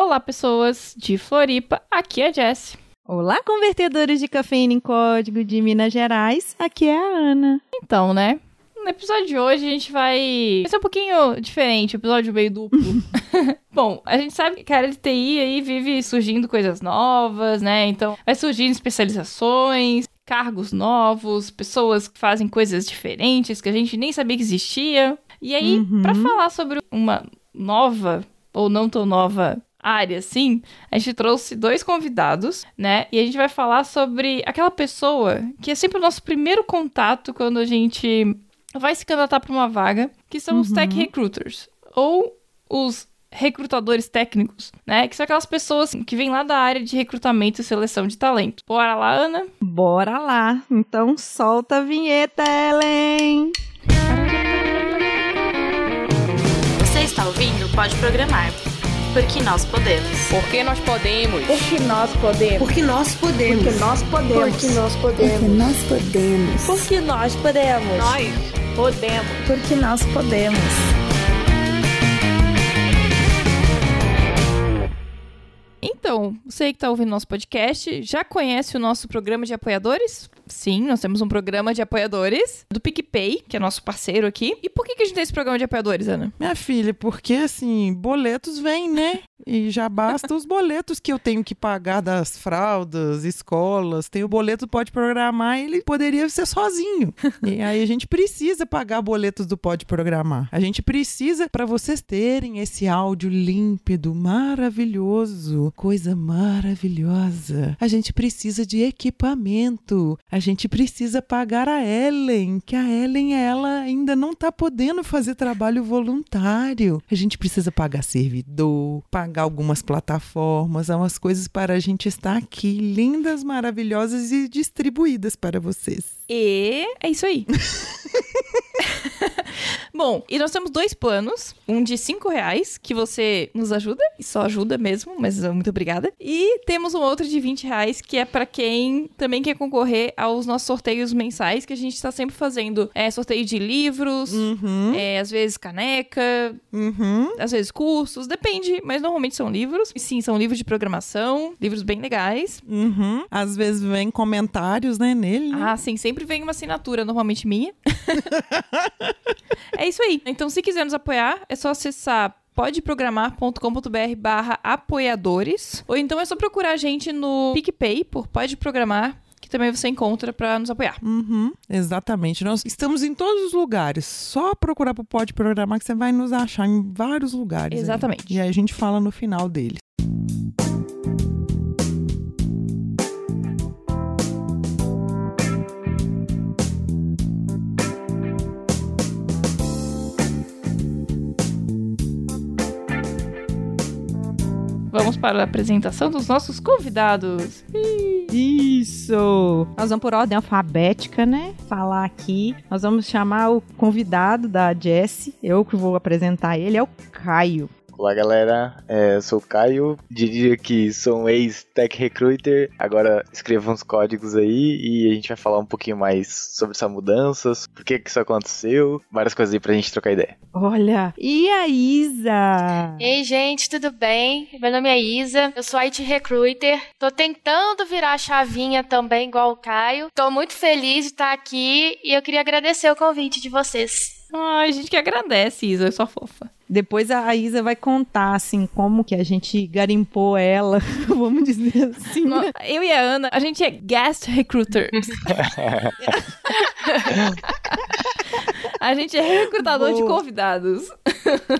Olá, pessoas de Floripa, aqui é a Jess. Olá, convertedores de cafeína em código de Minas Gerais, aqui é a Ana. Então, né? No episódio de hoje a gente vai. Vai ser um pouquinho diferente, episódio meio duplo. Bom, a gente sabe que a área de TI aí vive surgindo coisas novas, né? Então, vai surgindo especializações, cargos novos, pessoas que fazem coisas diferentes que a gente nem sabia que existia. E aí, Uhum. pra falar sobre uma nova ou não tão nova área, assim, a gente trouxe dois convidados, né? E a gente vai falar sobre aquela pessoa que é sempre o nosso primeiro contato quando a gente vai se candidatar para uma vaga, que são os tech recruiters, ou os recrutadores técnicos, né? Que são aquelas pessoas que vêm lá da área de recrutamento e seleção de talento. Bora lá, Ana? Bora lá. Então solta a vinheta, Ellen. Você está ouvindo Pode Programar. Porque nós podemos. Porque nós podemos. Porque nós podemos. Porque nós podemos. Porque nós podemos. Porque nós Porque podemos. nós podemos. Porque nós podemos. Nós podemos. Porque nós podemos. Então, você que tá ouvindo nosso podcast, já conhece o nosso programa de apoiadores? Sim, nós temos um programa de apoiadores do PicPay, que é nosso parceiro aqui. E por que, a gente tem esse programa de apoiadores, Ana? Minha filha, porque assim, boletos vêm, né? E já basta os boletos que eu tenho que pagar das fraldas, escolas. Tem o boleto Pode Programar, ele poderia ser sozinho. E aí a gente precisa pagar boletos do Pode Programar. A gente precisa, para vocês terem esse áudio límpido, maravilhoso, coisa maravilhosa. A gente precisa de equipamento. A gente precisa pagar a Ellen, que a Ellen, ela ainda não tá podendo fazer trabalho voluntário. A gente precisa pagar servidor, pagar algumas plataformas, umas coisas para a gente estar aqui, lindas, maravilhosas e distribuídas para vocês. E é isso aí. Bom, e nós temos dois planos. Um de 5 reais, que você nos ajuda, e só ajuda mesmo, mas muito obrigada. E temos um outro de 20 reais, que é pra quem também quer concorrer aos nossos sorteios mensais, que a gente tá sempre fazendo. É sorteio de livros, Uhum, é, às vezes caneca, uhum. às vezes cursos, depende, mas normalmente são livros. E sim, são livros de programação, livros bem legais. Uhum. Às vezes vem comentários, né, nele. né? Ah, sim, sempre vem uma assinatura, normalmente minha. é isso aí. Então, se quiser nos apoiar, é só acessar podeprogramar.com.br barra apoiadores. Ou então é só procurar a gente no PicPay por Pode Programar, que também você encontra pra nos apoiar. Uhum, exatamente. Nós estamos em todos os lugares. Só procurar pro Pode Programar que você vai nos achar em vários lugares. aí. Exatamente. E aí a gente fala no final deles. Vamos para a apresentação dos nossos convidados. Isso! Nós vamos por ordem alfabética, né? Falar aqui. Nós vamos chamar o convidado da Jessie. Eu que vou apresentar ele, é o Caio. Olá galera, é, eu sou o Caio, diria que sou um ex-tech recruiter, agora escrevo uns códigos aí e a gente vai falar um pouquinho mais sobre essa mudanças, por que que isso aconteceu, várias coisas aí pra gente trocar ideia. Olha! E a Isa? Ei, gente, tudo bem? Meu nome é Isa, eu sou IT Recruiter. Tô tentando virar a chavinha também, igual o Caio. Tô muito feliz de estar aqui e eu queria agradecer o convite de vocês. Ai, a gente que agradece, Isa, é só fofa. Depois a Isa vai contar, assim, como que a gente garimpou ela, vamos dizer assim. No- Eu e a Ana, a gente é guest recruiters. a gente é recrutador de Boa. convidados.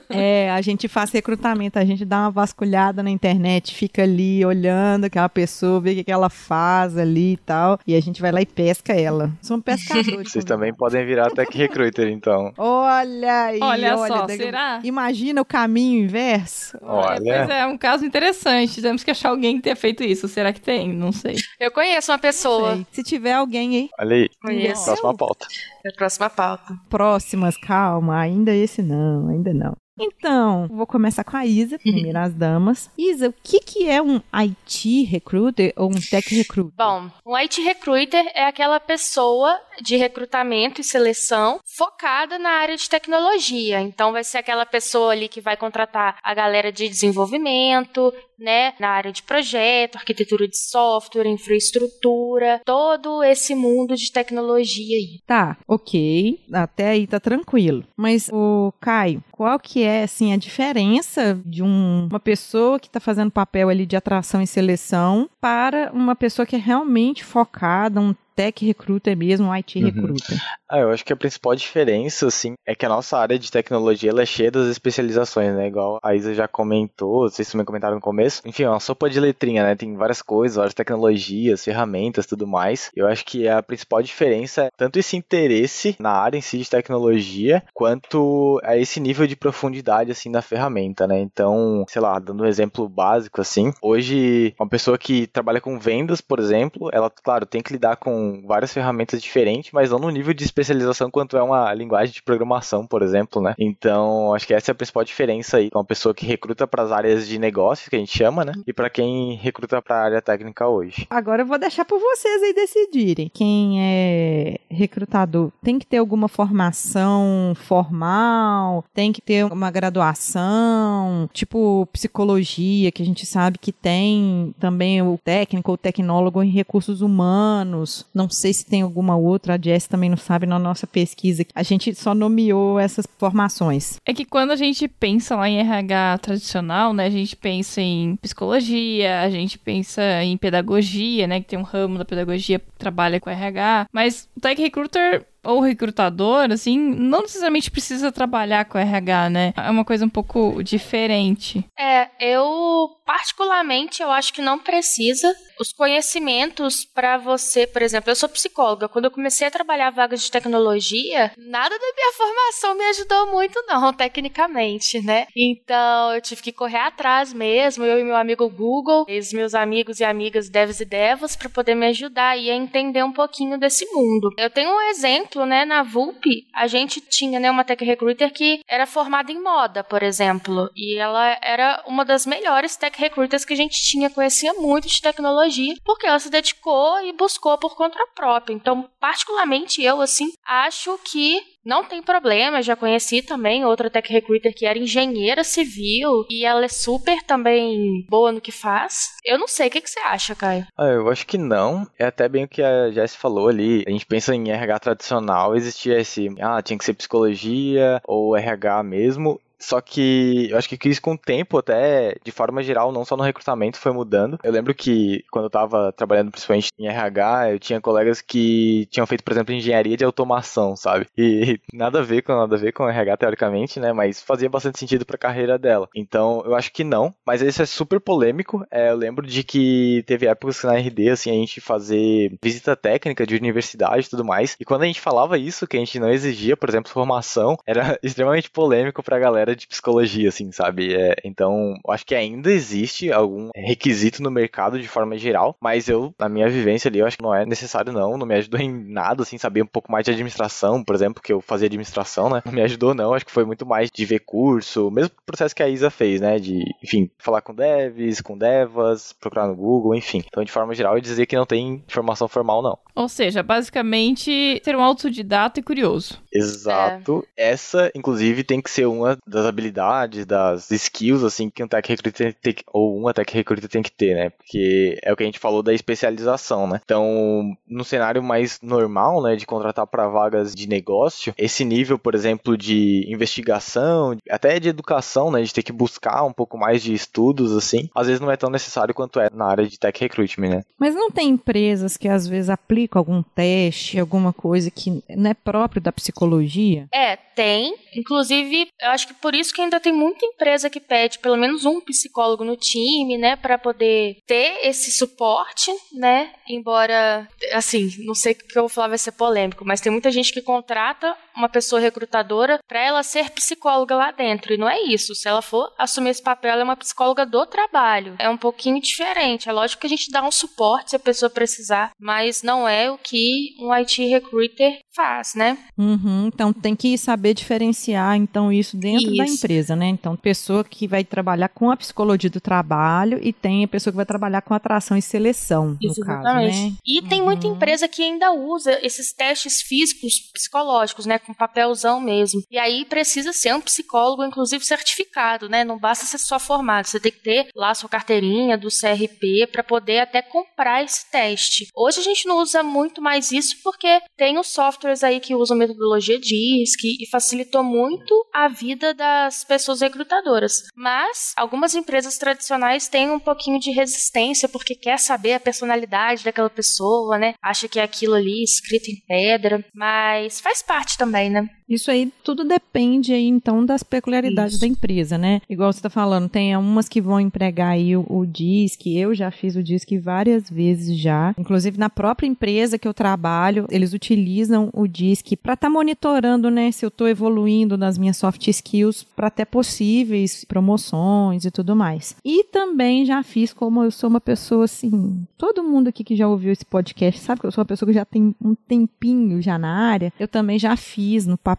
É, a gente faz recrutamento, a gente dá uma vasculhada na internet, fica ali olhando aquela pessoa, vê o que, que ela faz ali e tal, e a gente vai lá e pesca ela. Somos pescadores. Vocês também podem virar tech recruiter então. Olha aí, Olha, olha só, daqui- será? Imagina o caminho inverso. Olha. Pois é, um caso interessante. Temos que achar alguém que tenha feito isso. Será que tem? Não sei. Eu conheço uma pessoa. Se tiver alguém aí, Olha aí, Conheço. próxima pauta. É a próxima pauta. Próximas, calma, ainda esse não, ainda não. Então, vou começar com a Isa, primeiro as damas. Isa, o que, que é um IT recruiter ou um tech recruiter? Bom, um IT Recruiter é aquela pessoa de recrutamento e seleção focada na área de tecnologia. Então vai ser aquela pessoa ali que vai contratar a galera de desenvolvimento, né, na área de projeto, arquitetura de software, infraestrutura, todo esse mundo de tecnologia aí. Tá, ok, até aí tá tranquilo. Mas o Caio, qual que é assim a diferença de um- uma pessoa que está fazendo papel ali de atração e seleção para uma pessoa que é realmente focada, um tech recruiter mesmo, IT Uhum. recruiter? Ah, eu acho que a principal diferença, assim, é que a nossa área de tecnologia ela é cheia das especializações, né? Igual a Isa já comentou, vocês também comentaram no começo. Enfim, é uma sopa de letrinha, né? Tem várias coisas, várias tecnologias, ferramentas, tudo mais. Eu acho que a principal diferença é tanto esse interesse na área em si de tecnologia, quanto a esse nível de profundidade, assim, da ferramenta, né? Então, sei lá, dando um exemplo básico, assim, hoje, uma pessoa que trabalha com vendas, por exemplo, ela, claro, tem que lidar com várias ferramentas diferentes, mas não no nível de especialização quanto é uma linguagem de programação, por exemplo, né? Então, acho que essa é a principal diferença aí. Uma pessoa que recruta para as áreas de negócios, que a gente chama, né? E para quem recruta para a área técnica hoje. Agora eu vou deixar para vocês aí decidirem. Quem é recrutador tem que ter alguma formação formal, tem que ter uma graduação, tipo psicologia, que a gente sabe que tem também o técnico ou tecnólogo em recursos humanos. Não sei se tem alguma outra, a Jess também não sabe na nossa pesquisa. A gente só nomeou essas formações. É que quando a gente pensa lá em RH tradicional, né, a gente pensa em psicologia, a gente pensa em pedagogia, né, que tem um ramo da pedagogia que trabalha com RH, mas o tech recruiter ou recrutador, assim, não necessariamente precisa trabalhar com RH, né? É uma coisa um pouco diferente. É, eu particularmente eu acho que não precisa. Os conhecimentos para você, por exemplo, eu sou psicóloga. Quando eu comecei a trabalhar vagas de tecnologia, nada da minha formação me ajudou muito não, tecnicamente, né? Então, eu tive que correr atrás mesmo, eu e meu amigo Google, os meus amigos e amigas devs e devas para poder me ajudar e entender um pouquinho desse mundo. Eu tenho um exemplo, né, na VUP, a gente tinha, né, uma tech recruiter que era formada em moda, por exemplo, e ela era uma das melhores tech recruiters que a gente tinha, conhecia muito de tecnologia, porque ela se dedicou e buscou por conta própria. Então, particularmente eu, assim, acho que não tem problema, já conheci também outra tech recruiter que era engenheira civil e ela é super também boa no que faz. Eu não sei, o que, que você acha, Caio? Ah, eu acho que não. É até bem o que a Jess falou ali. A gente pensa em RH tradicional, existia esse, ah, tinha que ser psicologia ou RH mesmo. Só que eu acho que isso com o tempo, até de forma geral, não só no recrutamento, foi mudando. Eu lembro que quando eu tava trabalhando principalmente em RH, eu tinha colegas que tinham feito, por exemplo, engenharia de automação, sabe? E nada a ver com nada a ver com RH teoricamente, né? Mas fazia bastante sentido pra carreira dela. Então eu acho que não. Mas isso é super polêmico. É, eu lembro de que teve épocas na RD, assim, a gente fazer visita técnica de universidade e tudo mais. E quando a gente falava isso, que a gente não exigia, por exemplo, formação, era extremamente polêmico pra galera de psicologia, assim, sabe? É, então, eu acho que ainda existe algum requisito no mercado de forma geral, mas eu, na minha vivência ali, eu acho que não é necessário não, não me ajudou em nada, assim, saber um pouco mais de administração, por exemplo, que eu fazia administração, né? Não me ajudou não, acho que foi muito mais de ver curso, mesmo processo que a Isa fez, né? De, enfim, falar com devs, com devas, procurar no Google, enfim. Então, de forma geral, eu dizer que não tem formação formal, não. Ou seja, basicamente ser um autodidata e curioso. Exato. Essa, inclusive, tem que ser uma das habilidades, das skills, assim, que um tech recruiter tem que, ou uma tech recruiter tem que ter, né? Porque é o que a gente falou da especialização, né? Então, no cenário mais normal, né, de contratar para vagas de negócio, esse nível, por exemplo, de investigação, até de educação, né, de ter que buscar um pouco mais de estudos, assim, às vezes não é tão necessário quanto é na área de tech recruitment, né? Mas não tem empresas que às vezes aplicam algum teste, alguma coisa que não é próprio da psicologia? É, tem. Inclusive, eu acho que por isso que ainda tem muita empresa que pede pelo menos um psicólogo no time, né, para poder ter esse suporte, né? Embora, assim, não sei o que eu vou falar vai ser polêmico, mas tem muita gente que contrata uma pessoa recrutadora para ela ser psicóloga lá dentro. E não é isso. Se ela for assumir esse papel, ela é uma psicóloga do trabalho. É um pouquinho diferente. É lógico que a gente dá um suporte se a pessoa precisar, mas não é o que um IT recruiter faz, né? Uhum, então tem que saber diferenciar então isso dentro da Isso. empresa, né? Então pessoa que vai trabalhar com a psicologia do trabalho e tem a pessoa que vai trabalhar com atração e seleção, Isso, no caso, exatamente. né? E tem muita Uhum. empresa que ainda usa esses testes físicos psicológicos, né, com papelzão mesmo. E aí precisa ser um psicólogo, inclusive certificado, né? Não basta ser só formado, você tem que ter lá a sua carteirinha do CRP para poder até comprar esse teste. Hoje a gente não usa muito mais isso porque tem os softwares aí que usam metodologia DISC e facilitou muito a vida das pessoas recrutadoras. Mas algumas empresas tradicionais têm um pouquinho de resistência porque quer saber a personalidade daquela pessoa, né? Acha que é aquilo ali escrito em pedra, mas faz parte também, né? Isso aí tudo depende aí então das peculiaridades Isso. da empresa, né? Igual você tá falando, tem umas que vão empregar aí o, o DISC, eu já fiz o DISC várias vezes já. Inclusive na própria empresa que eu trabalho, eles utilizam o DISC para estar monitorando, né, se eu tô evoluindo nas minhas soft skills para até possíveis promoções e tudo mais. E também já fiz como eu sou uma pessoa assim, todo mundo aqui que já ouviu esse podcast sabe que eu sou uma pessoa que já tem um tempinho já na área. Eu também já fiz no papel,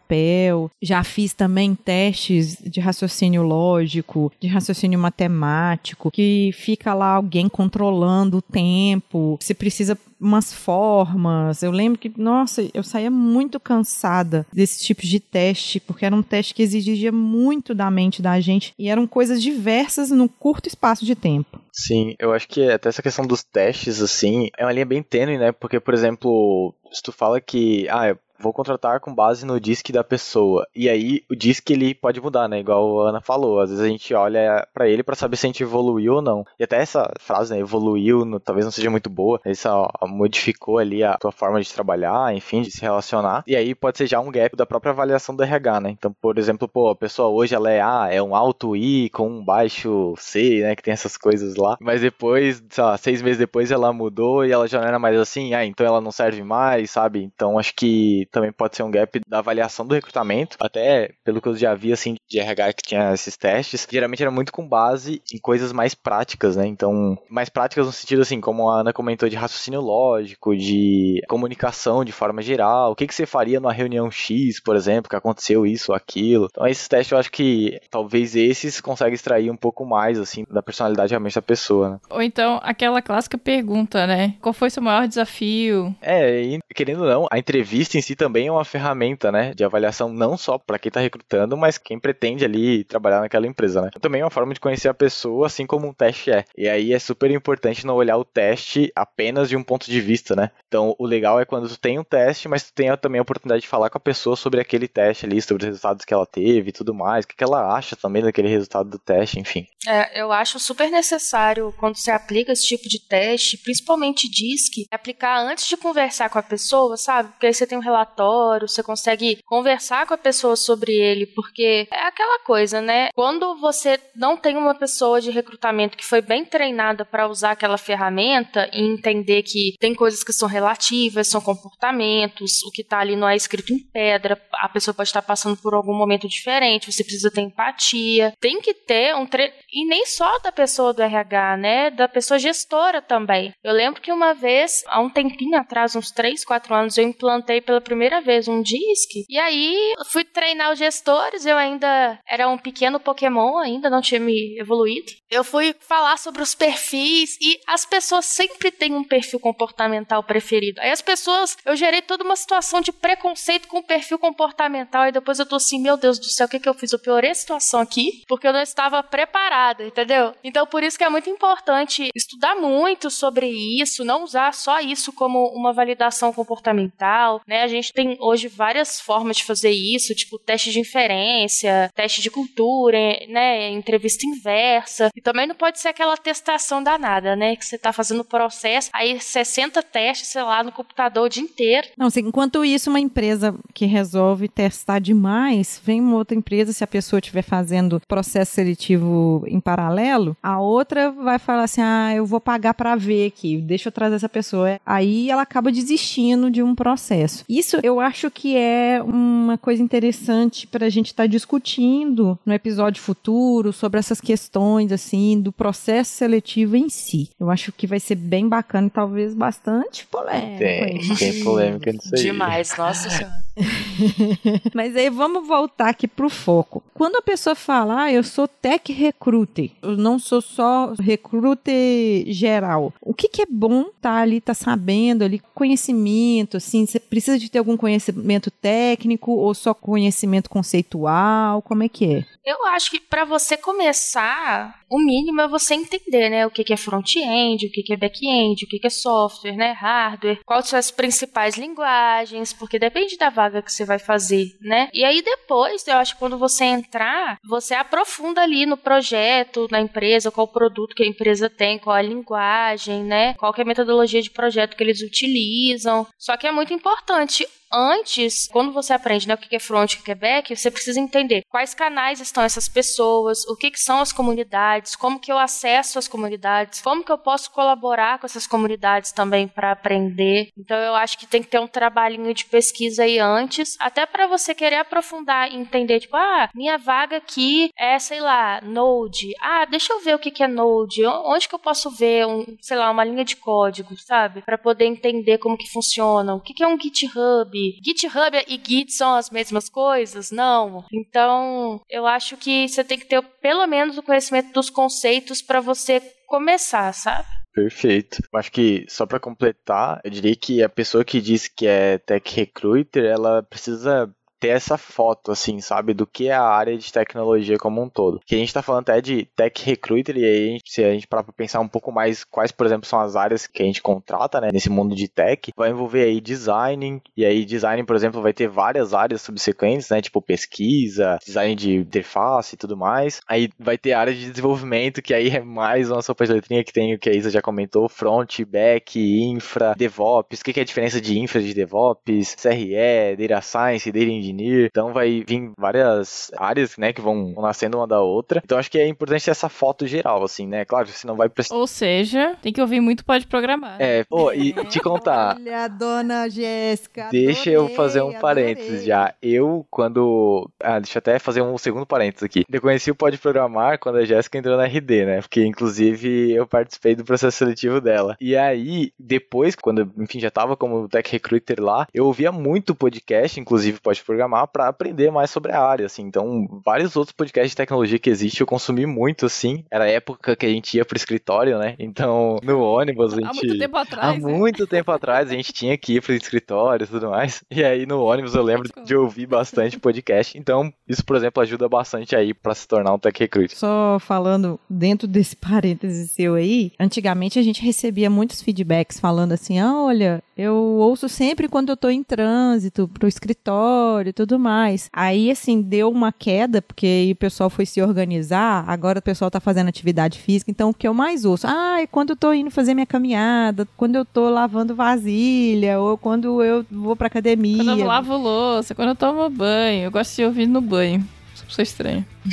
já fiz também testes de raciocínio lógico, de raciocínio matemático, que fica lá alguém controlando o tempo, se precisa umas formas. Eu lembro que, nossa, eu saía muito cansada desse tipo de teste, porque era um teste que exigia muito da mente da gente e eram coisas diversas num curto espaço de tempo. Sim, eu acho que até essa questão dos testes, assim, é uma linha bem tênue, né? Porque, por exemplo, se tu fala que, ah, vou contratar com base no DISC da pessoa, e aí o DISC ele pode mudar, né? Igual a Ana falou, às vezes a gente olha pra ele pra saber se a gente evoluiu ou não. E até essa frase, né, evoluiu, no- talvez não seja muito boa, isso modificou ali a tua forma de trabalhar, enfim, de se relacionar. E aí pode ser já um gap da própria avaliação do RH, né? Então, por exemplo, pô, a pessoa hoje ela é, ah, é um alto I com um baixo C, né, que tem essas coisas lá. Mas depois, sei lá, seis meses depois ela mudou e ela já não era mais assim, ah, então ela não serve mais, sabe? Então acho que também pode ser um gap da avaliação do recrutamento. Até pelo que eu já vi, assim, de RH que tinha esses testes, geralmente era muito com base em coisas mais práticas, né? Então, mais práticas no sentido, assim, como a Ana comentou, de raciocínio lógico, de comunicação de forma geral. O que, que você faria numa reunião X, por exemplo, que aconteceu isso ou aquilo. Então, esses testes eu acho que talvez esses conseguem extrair um pouco mais, assim, da personalidade realmente da pessoa, né? Ou então aquela clássica pergunta, né? Qual foi seu maior desafio? É, e querendo ou não, a entrevista em si também é uma ferramenta, né, de avaliação não só para quem tá recrutando, mas quem pretende ali trabalhar naquela empresa, né? Também é uma forma de conhecer a pessoa, assim como um teste é. E aí é super importante não olhar o teste apenas de um ponto de vista, né? Então, o legal é quando tu tem um teste, mas tu tem também a oportunidade de falar com a pessoa sobre aquele teste ali, sobre os resultados que ela teve e tudo mais, o que ela acha também daquele resultado do teste, enfim. É, eu acho super necessário quando você aplica esse tipo de teste, principalmente DISC, aplicar antes de conversar com a pessoa, sabe? Porque aí você tem um relatório, você consegue conversar com a pessoa sobre ele, porque é aquela coisa, né? Quando você não tem uma pessoa de recrutamento que foi bem treinada para usar aquela ferramenta e entender que tem coisas que são relativas, são comportamentos, o que tá ali não é escrito em pedra, a pessoa pode estar passando por algum momento diferente, você precisa ter empatia. Tem que ter um tre... e nem só da pessoa do RH, né? Da pessoa gestora também. Eu lembro que uma vez, há um tempinho atrás, uns 3, 4 anos, eu implantei pela primeira vez um DISC. E aí fui treinar os gestores, eu ainda era um pequeno Pokémon, ainda não tinha me evoluído. Eu fui falar sobre os perfis e as pessoas sempre têm um perfil comportamental preferido. Aí as pessoas, eu gerei toda uma situação de preconceito com o perfil comportamental e depois eu tô assim, meu Deus do céu, o que, que eu fiz? Eu piorei a situação aqui porque eu não estava preparada, entendeu? Então por isso que é muito importante estudar muito sobre isso, não usar só isso como uma validação comportamental, né? A gente tem hoje várias formas de fazer isso, tipo teste de inferência, teste de cultura, né? Entrevista inversa. E também não pode ser aquela testação danada, né? Que você tá fazendo o processo, aí 60 testes, sei lá, no computador o dia inteiro. Não, assim, enquanto isso, uma empresa que resolve testar demais, vem uma outra empresa, se a pessoa estiver fazendo processo seletivo em paralelo, a outra vai falar assim: ah, eu vou pagar para ver aqui, deixa eu trazer essa pessoa. Aí ela acaba desistindo de um processo. E isso eu acho que é uma coisa interessante para a gente estar tá discutindo no episódio futuro sobre essas questões assim do processo seletivo em si. Eu acho que vai ser bem bacana e talvez bastante polêmico. Tem, tem polêmica nisso aí. Demais, nossa senhora. Mas aí vamos voltar aqui pro foco. Quando a pessoa fala, ah, eu sou tech recruiter, eu não sou só recruiter geral. O que, que é bom estar tá ali, tá sabendo ali, conhecimento, assim, você precisa de ter algum conhecimento técnico ou só conhecimento conceitual? Como é que é? Eu acho que para você começar, o mínimo é você entender, né, o que é front-end, o que é back-end, o que é software, né, hardware, quais são as principais linguagens, porque depende da vaga que você vai fazer, né? E aí depois, eu acho que quando você entrar, você aprofunda ali no projeto, na empresa, qual o produto que a empresa tem, qual a linguagem, né? Qual é a metodologia de projeto que eles utilizam. Só que é muito importante antes, quando você aprende né, o que é front o que é back, você precisa entender quais canais estão essas pessoas, o que, que são as comunidades, como que eu acesso as comunidades, como que eu posso colaborar com essas comunidades também para aprender. Então eu acho que tem que ter um trabalhinho de pesquisa aí antes, até para você querer aprofundar e entender, tipo, ah, minha vaga aqui é, sei lá, Node. Ah, deixa eu ver o que, que é Node. Onde que eu posso ver, um, sei lá, uma linha de código, sabe? Para poder entender como que funciona. O que, que é um GitHub? GitHub e Git são as mesmas coisas? Não. Então, eu acho que você tem que ter pelo menos o conhecimento dos conceitos para você começar, sabe? Perfeito. Acho que só para completar, eu diria que a pessoa que diz que é tech recruiter, ela precisa ter essa foto, assim, sabe, do que é a área de tecnologia como um todo. Que a gente tá falando até de tech recruiter, e aí, se a gente parar pra pensar um pouco mais quais, por exemplo, são as áreas que a gente contrata, né, nesse mundo de tech, vai envolver aí design, e aí design, por exemplo, vai ter várias áreas subsequentes, né, tipo pesquisa, design de interface e tudo mais. Aí vai ter área de desenvolvimento, que aí é mais uma sopa de letrinha que tem o que a Isa já comentou, front, back, infra, DevOps, o que é a diferença de infra de DevOps, CRE, Data Science, Data Engineering, Engineer. Então vai vir várias áreas, né, que vão nascendo uma da outra. Então acho que é importante essa foto geral, assim, né? Claro, você não vai precisar. Ou seja, tem que ouvir muito pode programar. É, pô, e te contar. Olha, dona Jéssica. Deixa adorei, eu fazer um parênteses adorei. já. Eu, quando. Ah, deixa eu até fazer um segundo parênteses aqui. Eu conheci o Pode Programar quando a Jéssica entrou na RD, né? Porque, inclusive, eu participei do processo seletivo dela. E aí, depois, quando, enfim, já tava como Tech Recruiter lá, eu ouvia muito podcast, inclusive Pode Programar programar para aprender mais sobre a área, assim. Então, vários outros podcasts de tecnologia que existem eu consumi muito, assim. Era a época que a gente ia pro escritório, né? Então, no ônibus, a gente... Há muito tempo atrás, Há né? muito tempo atrás, a gente tinha que ir pro escritório e tudo mais. E aí, no ônibus, eu lembro de ouvir bastante podcast. Então, isso, por exemplo, ajuda bastante aí para se tornar um tech recruit. Só falando dentro desse parêntese seu aí, antigamente a gente recebia muitos feedbacks falando assim: ah, olha, eu ouço sempre quando eu tô em trânsito pro escritório e tudo mais. Aí, assim, deu uma queda, porque aí o pessoal foi se organizar, agora o pessoal tá fazendo atividade física, então o que eu mais ouço? Ah, é quando eu tô indo fazer minha caminhada, quando eu tô lavando vasilha, ou quando eu vou pra academia. Quando eu lavo louça, quando eu tomo banho. Eu gosto de ouvir no banho. Sou estranho.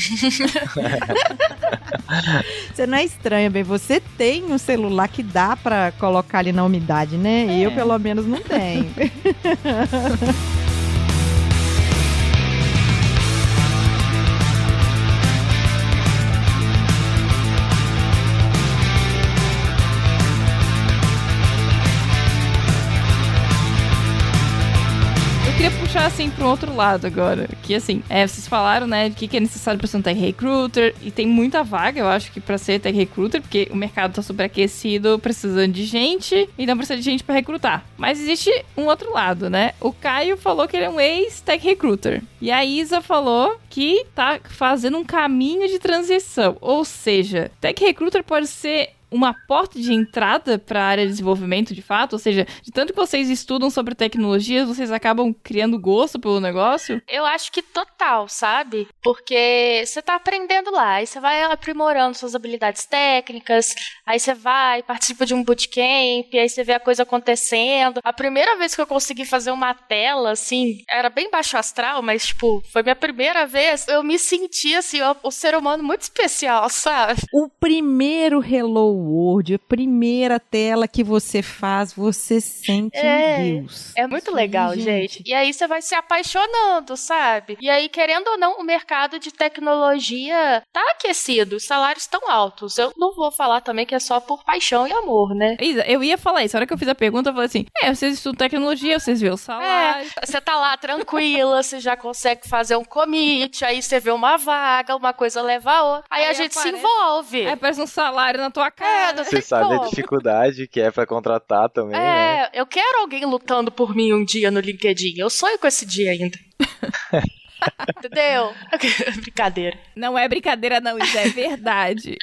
Você não é estranha, bem. Você tem um celular que dá pra colocar ali na umidade, né? É. Eu, pelo menos, não tenho. assim para um outro lado agora. Que assim, é, vocês falaram, né, de que, que é necessário para ser um tech recruiter. E tem muita vaga, eu acho que para ser tech recruiter, porque o mercado tá superaquecido, precisando de gente, e não precisa de gente para recrutar. Mas existe um outro lado, né? O Caio falou que ele é um ex-tech recruiter. E a Isa falou que tá fazendo um caminho de transição. Ou seja, tech recruiter pode ser uma porta de entrada para a área de desenvolvimento de fato? Ou seja, de tanto que vocês estudam sobre tecnologias, vocês acabam criando gosto pelo negócio? Eu acho que total, sabe? Porque você tá aprendendo lá, aí você vai aprimorando suas habilidades técnicas, aí você vai, participa de um bootcamp, aí você vê a coisa acontecendo. A primeira vez que eu consegui fazer uma tela, assim, era bem baixo astral, mas, tipo, foi minha primeira vez, eu me senti, assim, o, o ser humano muito especial, sabe? o primeiro hello Word, a primeira tela que você faz, você sente É. um Deus. É muito aí, legal, gente. E aí você vai se apaixonando, sabe? E aí, querendo ou não, o mercado de tecnologia tá aquecido, os salários estão altos. Eu não vou falar também que é só por paixão e amor, né? Isa, eu ia falar isso. A hora que eu fiz a pergunta, eu falei assim: é, vocês estudam tecnologia, vocês vê o salário. É, você tá lá tranquila, você já consegue fazer um commit, aí você vê uma vaga, uma coisa leva a outra. Aí, Aí a gente se aparece- envolve. Aí aparece um salário na tua É, não Você sabe a como. dificuldade que é pra contratar também, né? É, eu quero alguém lutando por mim um dia no LinkedIn. Eu sonho com esse dia ainda. Entendeu? Brincadeira. Não é brincadeira, não, isso é verdade.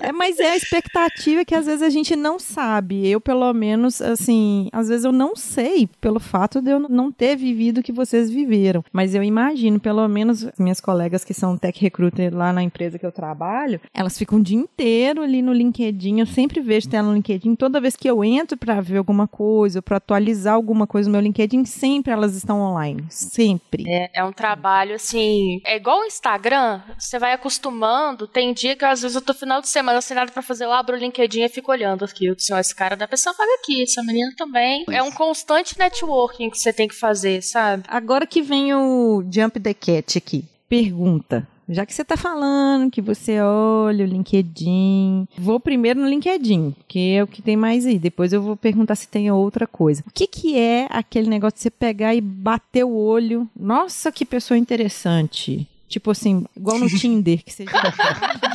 É, mas é a expectativa que às vezes a gente não sabe. Eu, pelo menos, assim, às vezes eu não sei pelo fato de eu não ter vivido o que vocês viveram. Mas eu imagino, pelo menos, minhas colegas que são tech recruiter lá na empresa que eu trabalho, elas ficam o dia inteiro ali no LinkedIn. Eu sempre vejo tela no LinkedIn. Toda vez que eu entro para ver alguma coisa, para atualizar alguma coisa no meu LinkedIn, sempre elas estão online. Sempre. É, é um trabalho assim. É igual o Instagram, você vai acostumando. Tem dia que às vezes eu tô final de semana sem nada pra fazer, eu abro o LinkedIn e fico olhando aqui. Eu disse, ó, esse cara da pessoa faz aqui, essa menina também. É um constante networking que você tem que fazer, sabe? Agora que vem o Jump the Cat aqui. Pergunta. Já que você tá falando que você olha o LinkedIn, vou primeiro no LinkedIn, que é o que tem mais aí. Depois eu vou perguntar se tem outra coisa. O que que é aquele negócio de você pegar e bater o olho? Nossa, que pessoa interessante. Tipo assim, igual no Tinder, que você já,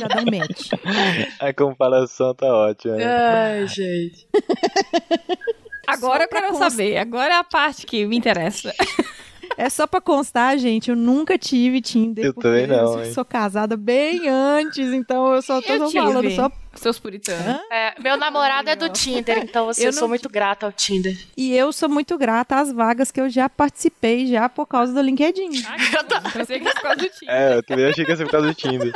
já dá um match. A comparação tá ótima. né? Ai, gente. Agora eu quero const- saber. Agora é a parte que me interessa. É só pra constar, gente, eu nunca tive Tinder. Eu também não, Eu hein? sou casada bem antes, então eu só tô Eu só falando tive. só Seus puritanos. É, meu namorado é do Tinder, então assim, Eu eu, não sou muito grata ao Tinder. E eu sou muito grata às vagas que eu já participei já por causa do LinkedIn. Ah, pensei que era por causa do time. É, eu também achei que ia ser por causa do Tinder.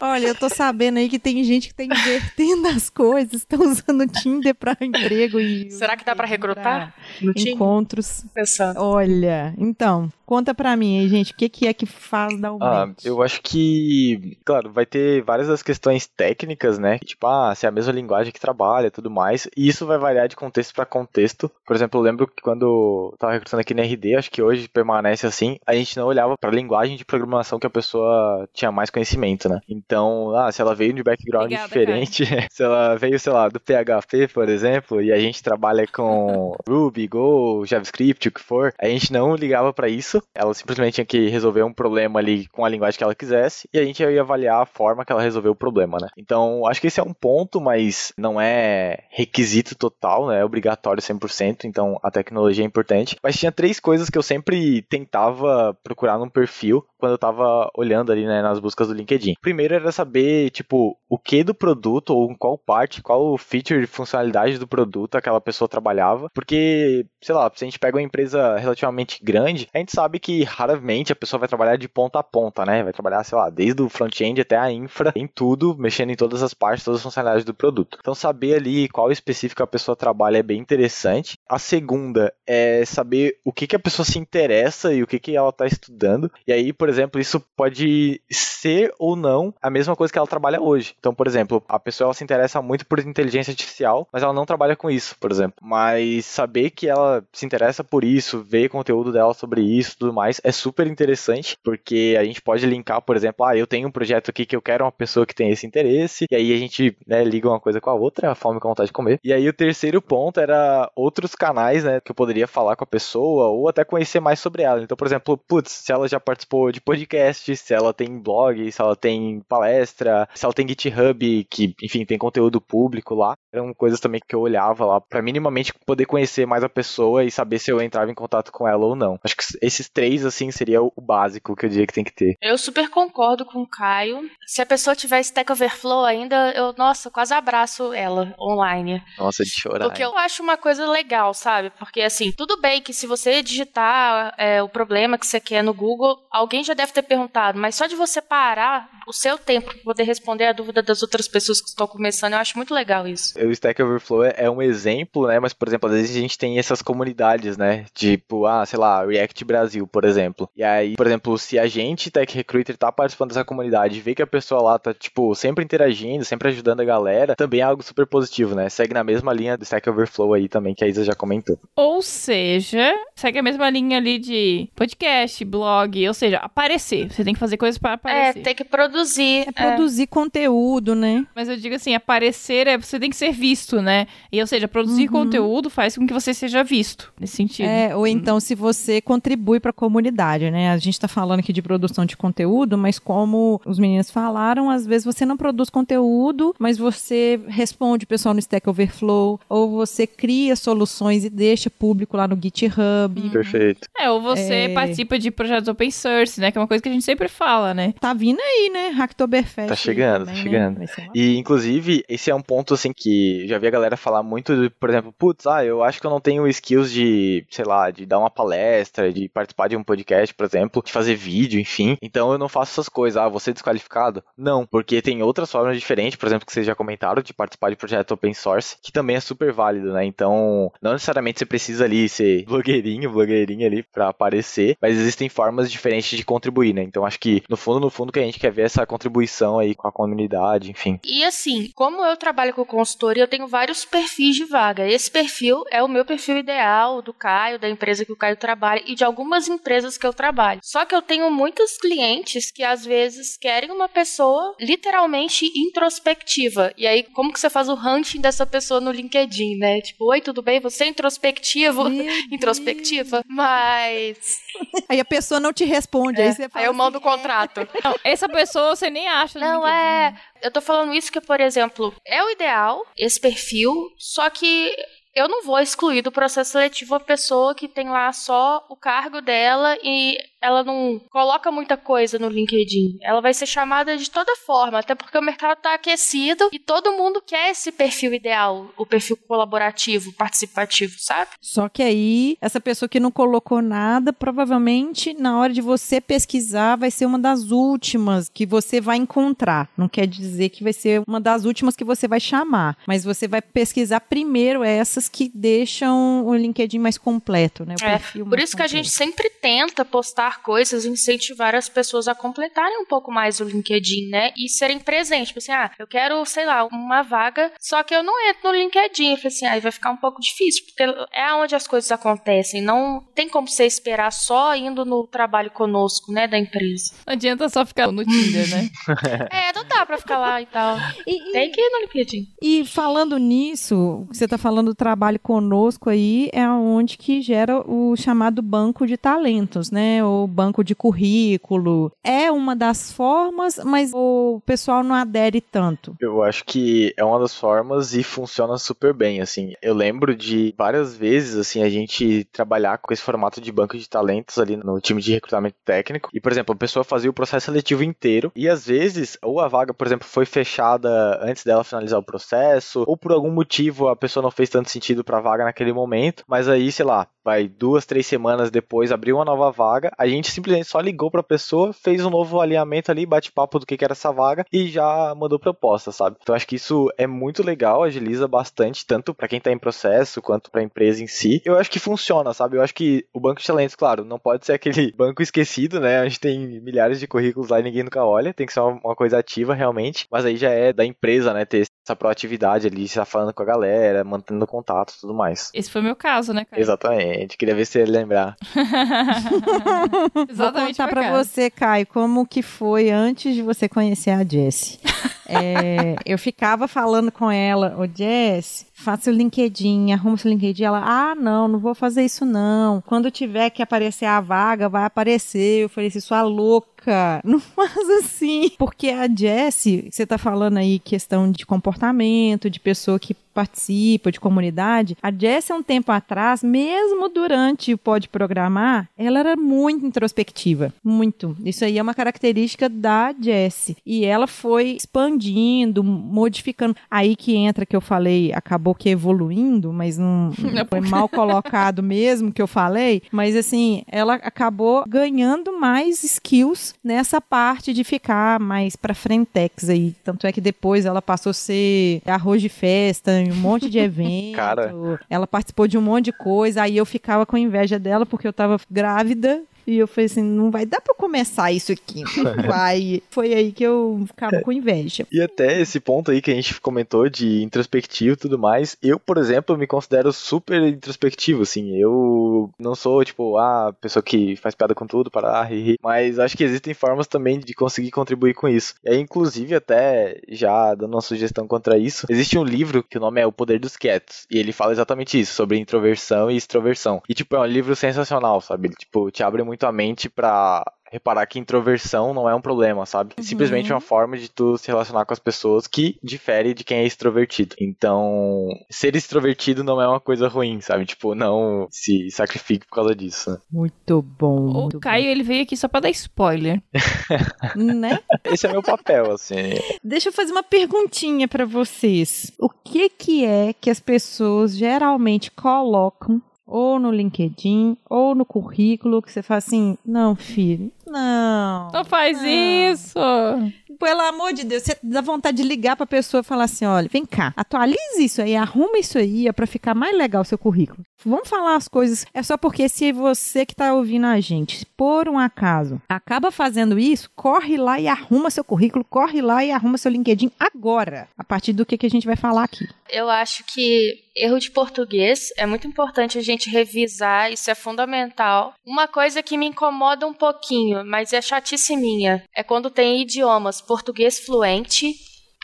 Olha, eu tô sabendo aí que tem gente que tá invertendo as coisas, estão usando o Tinder pra emprego e Será que dá pra recrutar? No pra Tinder? encontros. Pensando. Olha, então, conta pra mim aí, gente, o que que é que faz dar o Ah, eu acho que, claro, vai ter várias das questões técnicas, né? Tipo, ah, se é a mesma linguagem que trabalha e tudo mais. E isso vai variar de contexto para contexto. Por exemplo, eu lembro que quando eu tava recrutando aqui na RD, acho que hoje permanece assim, a gente não olhava pra linguagem de programação que a pessoa tinha mais conhecimento, né? Então, ah, se ela veio de background Obrigada, diferente, se ela veio, sei lá, do PHP, por exemplo, e a gente trabalha com Ruby, Go, JavaScript, o que for, a gente não ligava pra isso. Ela simplesmente tinha que resolver um problema ali com a linguagem que ela quisesse e a gente ia avaliar a forma que ela resolveu o problema, né? Então, acho que esse é um ponto, mas não é requisito total, né? É obrigatório 100%, então a tecnologia é importante. Mas tinha três coisas que eu sempre tentava procurar num perfil quando eu tava olhando ali, né, nas buscas do LinkedIn. Primeiro era saber, tipo, o que do produto ou qual parte, qual feature de funcionalidade do produto aquela pessoa trabalhava, porque, sei lá, se a gente pega uma empresa relativamente grande, a gente sabe que raramente a pessoa vai trabalhar de ponta a ponta, né? Vai trabalhar, sei lá, desde o front-end até a infra, em tudo, mexendo em todas as partes, todas as funcionalidades do produto. Então, saber ali qual específico a pessoa trabalha é bem interessante. A segunda é saber o que, que a pessoa se interessa e o que, que ela está estudando. E aí, por exemplo, isso pode ser ou não a mesma coisa que ela trabalha hoje. Então, por exemplo, a pessoa ela se interessa muito por inteligência artificial, mas ela não trabalha com isso, por exemplo. Mas saber que ela se interessa por isso, ver conteúdo dela sobre isso e tudo mais, é super interessante, porque a gente pode linkar, por exemplo, ah, eu tenho um projeto aqui que eu quero uma pessoa que tem esse interesse, e aí a gente né, liga uma coisa com a outra, a fome com vontade de comer. E aí o terceiro ponto era outros canais, né, que eu poderia falar com a pessoa, ou até conhecer mais sobre ela. Então, por exemplo, putz, se ela já participou de podcast, se ela tem blog, se ela tem palestra, se ela tem GitHub, que, enfim, tem conteúdo público lá. Eram coisas também que eu olhava lá para minimamente poder conhecer mais a pessoa e saber se eu entrava em contato com ela ou não. Acho que esses três, assim, seria o básico que eu diria que tem que ter. Eu super concordo com o Caio. Se a pessoa tiver Stack Overflow ainda, eu, nossa, quase abraço ela online. Nossa, de chorar. Porque eu acho uma coisa legal, sabe? Porque assim, tudo bem que se você digitar é, o problema que você quer no Google, alguém já deve ter perguntado, mas só de você parar o seu tempo para poder responder a dúvida das outras pessoas que estão começando, eu acho muito legal isso. O Stack Overflow é, é um exemplo, né? Mas, por exemplo, às vezes a gente tem essas comunidades, né? Tipo, ah, sei lá, React Brasil Brasil, por exemplo. E aí, por exemplo, se a gente, Tech Recruiter, tá participando dessa comunidade, vê que a pessoa lá tá, tipo, sempre interagindo, sempre ajudando a galera, também é algo super positivo, né? Segue na mesma linha do Stack Overflow aí também, que a Isa já comentou. Ou seja, segue a mesma linha ali de podcast, blog, ou seja, aparecer. Você tem que fazer coisas para É, aparecer. tem que produzir. É produzir conteúdo, né? Mas eu digo assim, aparecer é você tem que ser visto, né? E ou seja, produzir conteúdo faz com que você seja visto nesse sentido. É, ou então se você contribui para a comunidade, né? A gente está falando aqui de produção de conteúdo, mas como os meninos falaram, às vezes você não produz conteúdo, mas você responde o pessoal no Stack Overflow, ou você cria soluções e deixa público lá no GitHub. Perfeito. É, ou você É. participa de projetos open source, né? Que é uma coisa que a gente sempre fala, né? Tá vindo aí, né? Hacktoberfest. Tá chegando, também, tá né? chegando. Uma- E, inclusive, esse é um ponto, assim, que já vi a galera falar muito, de, por exemplo, putz, ah, eu acho que eu não tenho skills de, sei lá, de dar uma palestra, de participar de um podcast, por exemplo, de fazer vídeo, enfim. Então eu não faço essas coisas. Ah, você é desqualificado? Não, porque tem outras formas diferentes, por exemplo, que vocês já comentaram, de participar de projeto open source, que também é super válido, né? Então, não necessariamente você precisa ali ser blogueirinho, blogueirinha ali pra aparecer, mas existem formas diferentes de contribuir, né? Então acho que, no fundo, no fundo, que a gente quer ver essa contribuição aí com a comunidade, enfim. E assim, como eu trabalho com consultoria, eu tenho vários perfis de vaga. Esse perfil é o meu perfil ideal, do Caio, da empresa que o Caio trabalha e de algumas empresas que eu trabalho. Só que eu tenho muitos clientes que às vezes querem uma pessoa literalmente introspectiva. E aí, como que você faz o hunting dessa pessoa no LinkedIn, né? Tipo, oi, tudo bem? Você é introspectivo? Introspectiva? Mas. Aí a pessoa não te responde, aí você fala Aí eu assim, mando o contrato. Não, essa pessoa você nem acha no Não, LinkedIn. é. Eu tô falando isso que, por exemplo, é o ideal, esse perfil, só que eu não vou excluir do processo seletivo a pessoa que tem lá só o cargo dela e ela não coloca muita coisa no LinkedIn. Ela vai ser chamada de toda forma, até porque o mercado tá aquecido e todo mundo quer esse perfil ideal, o perfil colaborativo, participativo, sabe? Só que aí, essa pessoa que não colocou nada, provavelmente, na hora de você pesquisar, vai ser uma das últimas que você vai encontrar. Não quer dizer que vai ser uma das últimas que você vai chamar, mas você vai pesquisar primeiro essas que deixam o LinkedIn mais completo, né? O É, perfil Por isso que a gente completo. sempre tenta postar coisas, incentivar as pessoas a completarem um pouco mais o LinkedIn, né? E serem presentes. Tipo assim, ah, eu quero, sei lá, uma vaga, só que eu não entro no LinkedIn. Eu falei assim, aí vai ficar um pouco difícil, porque é onde as coisas acontecem. Não tem como você esperar só indo no trabalho conosco, né, da empresa. Não adianta só ficar no Tinder, né? é, não dá pra ficar lá e tal. E- e- Tem que ir no LinkedIn. E falando nisso, você está falando do trabalho conosco aí, é onde que gera o chamado banco de talentos, né? Banco de currículo. É uma das formas, mas o pessoal não adere tanto. Eu acho que é uma das formas e funciona super bem, assim. Eu lembro de várias vezes, assim, a gente trabalhar com esse formato de banco de talentos ali no time de recrutamento técnico. E, por exemplo, a pessoa fazia o processo seletivo inteiro e às vezes, ou a vaga, por exemplo, foi fechada antes dela finalizar o processo, ou por algum motivo a pessoa não fez tanto sentido pra vaga naquele momento, mas aí, sei lá, vai duas, três semanas depois abriu uma nova vaga, a gente simplesmente só ligou pra pessoa, fez um novo alinhamento ali, bate-papo do que, que era essa vaga e já mandou proposta, sabe? Então acho que isso é muito legal, agiliza bastante, tanto pra quem tá em processo quanto pra empresa em si. Eu acho que funciona, sabe? Eu acho que o banco de talentos, claro, não pode ser aquele banco esquecido, né? A gente tem milhares de currículos lá e ninguém nunca olha, tem que ser uma, coisa ativa realmente, mas aí já é da empresa, né, ter essa proatividade ali, estar falando com a galera, mantendo contato e tudo mais. Esse foi o meu caso, né, cara? Exatamente, queria ver se ele lembrar. Vou Exatamente. contar foi pra caso. você, Caio, como que foi antes de você conhecer a Jessie. É, eu ficava falando com ela, ô Jess, faça o LinkedIn, arruma seu LinkedIn. Ela, ah, não, não vou fazer isso não. Quando tiver que aparecer a vaga, vai aparecer. Eu falei assim, sua louca, não faz assim. Porque a Jessie, você tá falando aí questão de comportamento, de pessoa que participa, de comunidade. A Jessie, há um tempo atrás, mesmo durante o Pode Programar, ela era muito introspectiva. Muito. Isso aí é uma característica da Jessie. E ela foi expandindo, modificando. Aí que entra que eu falei, acabou que evoluindo, mas não, não foi mal colocado mesmo que eu falei. Mas assim, ela acabou ganhando mais skills nessa parte de ficar mais pra frentex aí. Tanto é que depois ela passou a ser arroz de festa em um monte de evento. Cara. Ela participou de um monte de coisa. Aí eu ficava com inveja dela porque eu tava grávida E eu falei assim, não vai dar pra começar isso aqui. Vai. Foi aí que eu ficava com inveja. E até esse ponto aí que a gente comentou de introspectivo e tudo mais, eu, por exemplo, me considero super introspectivo, assim. Eu não sou, tipo, a pessoa que faz piada com tudo, para rir, rir. Mas acho que existem formas também de conseguir contribuir com isso. E aí, inclusive, até já dando uma sugestão contra isso, existe um livro que o nome é O Poder dos Quietos. E ele fala exatamente isso, sobre introversão e extroversão. E, tipo, é um livro sensacional, sabe? Ele, tipo, te abre muito a mente pra reparar que introversão não é um problema, sabe? Uhum. Simplesmente uma forma de tu se relacionar com as pessoas que difere de quem é extrovertido. Então, ser extrovertido não é uma coisa ruim, sabe? Tipo, não se sacrifique por causa disso. né? Muito bom. O muito Caio, ele veio aqui só pra dar spoiler. bom. Né? Esse é meu papel, assim. Deixa eu fazer uma perguntinha pra vocês. O que que é que as pessoas geralmente colocam ou no LinkedIn ou no currículo que você fala assim, não, filho, não. Não faz Não. isso! Pelo amor de Deus, você dá vontade de ligar pra pessoa e falar assim: olha, vem cá, atualize isso aí, arruma isso aí, é pra ficar mais legal o seu currículo. Vamos falar as coisas. É só porque se você que tá ouvindo a gente, por um acaso, acaba fazendo isso, corre lá e arruma seu currículo, corre lá e arruma seu LinkedIn agora, a partir do que, que a gente vai falar aqui. Eu acho que erro de português é muito importante a gente revisar, isso é fundamental. Uma coisa que me incomoda um pouquinho, mas é chatice minha, é quando tem idiomas português fluente,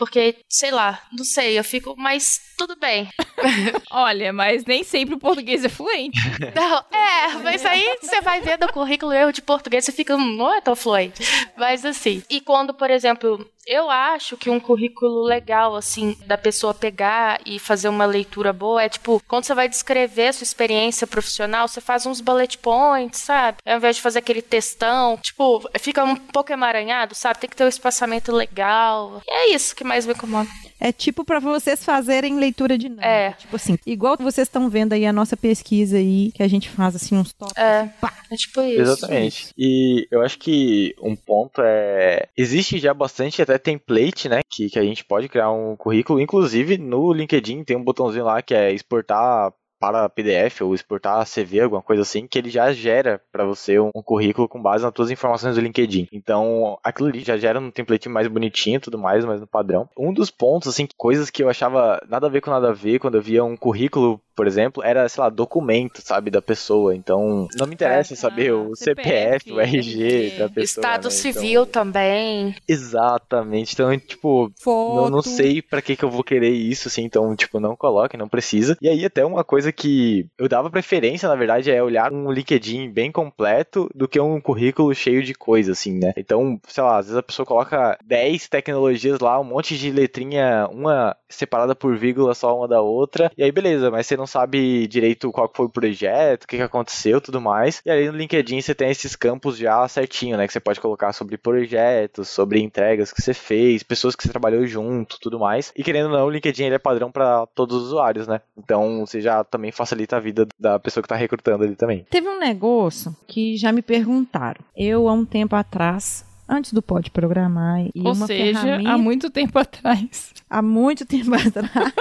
porque, sei lá, não sei, eu fico, mas tudo bem. Olha, mas nem sempre o português é fluente. Não, é, mas aí você vai ver no currículo erro de português, você fica, "Hum, não é tão fluente. Mas assim, e quando, por exemplo, eu acho que um currículo legal, assim, da pessoa pegar e fazer uma leitura boa é tipo, quando você vai descrever a sua experiência profissional, você faz uns bullet points, sabe? Ao invés de fazer aquele textão, tipo, fica um pouco emaranhado, sabe? Tem que ter um espaçamento legal. E é isso que mais me incomoda. É tipo pra vocês fazerem leitura dinâmica. É. Tipo assim, igual vocês estão vendo aí a nossa pesquisa aí, que a gente faz assim uns tópicos. É, é tipo isso. Exatamente. E eu acho que um ponto é. Existe já bastante até template, né? Que, que a gente pode criar um currículo. Inclusive no LinkedIn tem um botãozinho lá que é exportar para PDF ou exportar CV, alguma coisa assim, que ele já gera para você um, um currículo com base nas suas informações do LinkedIn. Então, aquilo ali já gera um template mais bonitinho e tudo mais, mas no padrão. Um dos pontos, assim, coisas que eu achava nada a ver com nada a ver quando eu via um currículo, por exemplo, era, sei lá, documento, sabe, da pessoa. Então, não me interessa saber o CPF, o RG da pessoa. Estado né? civil Então, também. exatamente. Então, tipo, não, não sei pra que que eu vou querer isso, assim, então, tipo, não coloque, não precisa. E aí, até uma coisa que eu dava preferência, na verdade, é olhar um LinkedIn bem completo do que um currículo cheio de coisa, assim, né? Então, sei lá, às vezes a pessoa coloca 10 tecnologias lá, um monte de letrinha, uma separada por vírgula só uma da outra, e aí beleza, mas você não sabe direito qual foi o projeto, o que, que aconteceu, tudo mais. E aí no LinkedIn você tem esses campos já certinho, né? Que você pode colocar sobre projetos, sobre entregas que você fez, pessoas que você trabalhou junto, tudo mais. E querendo ou não, o LinkedIn ele é padrão para todos os usuários, né? Então você já também facilita a vida da pessoa que tá recrutando ali também. Teve um negócio que já me perguntaram. Eu, há um tempo atrás, antes do Pode Programar, e Ou uma seja, ferramenta... há muito tempo atrás. há muito tempo atrás.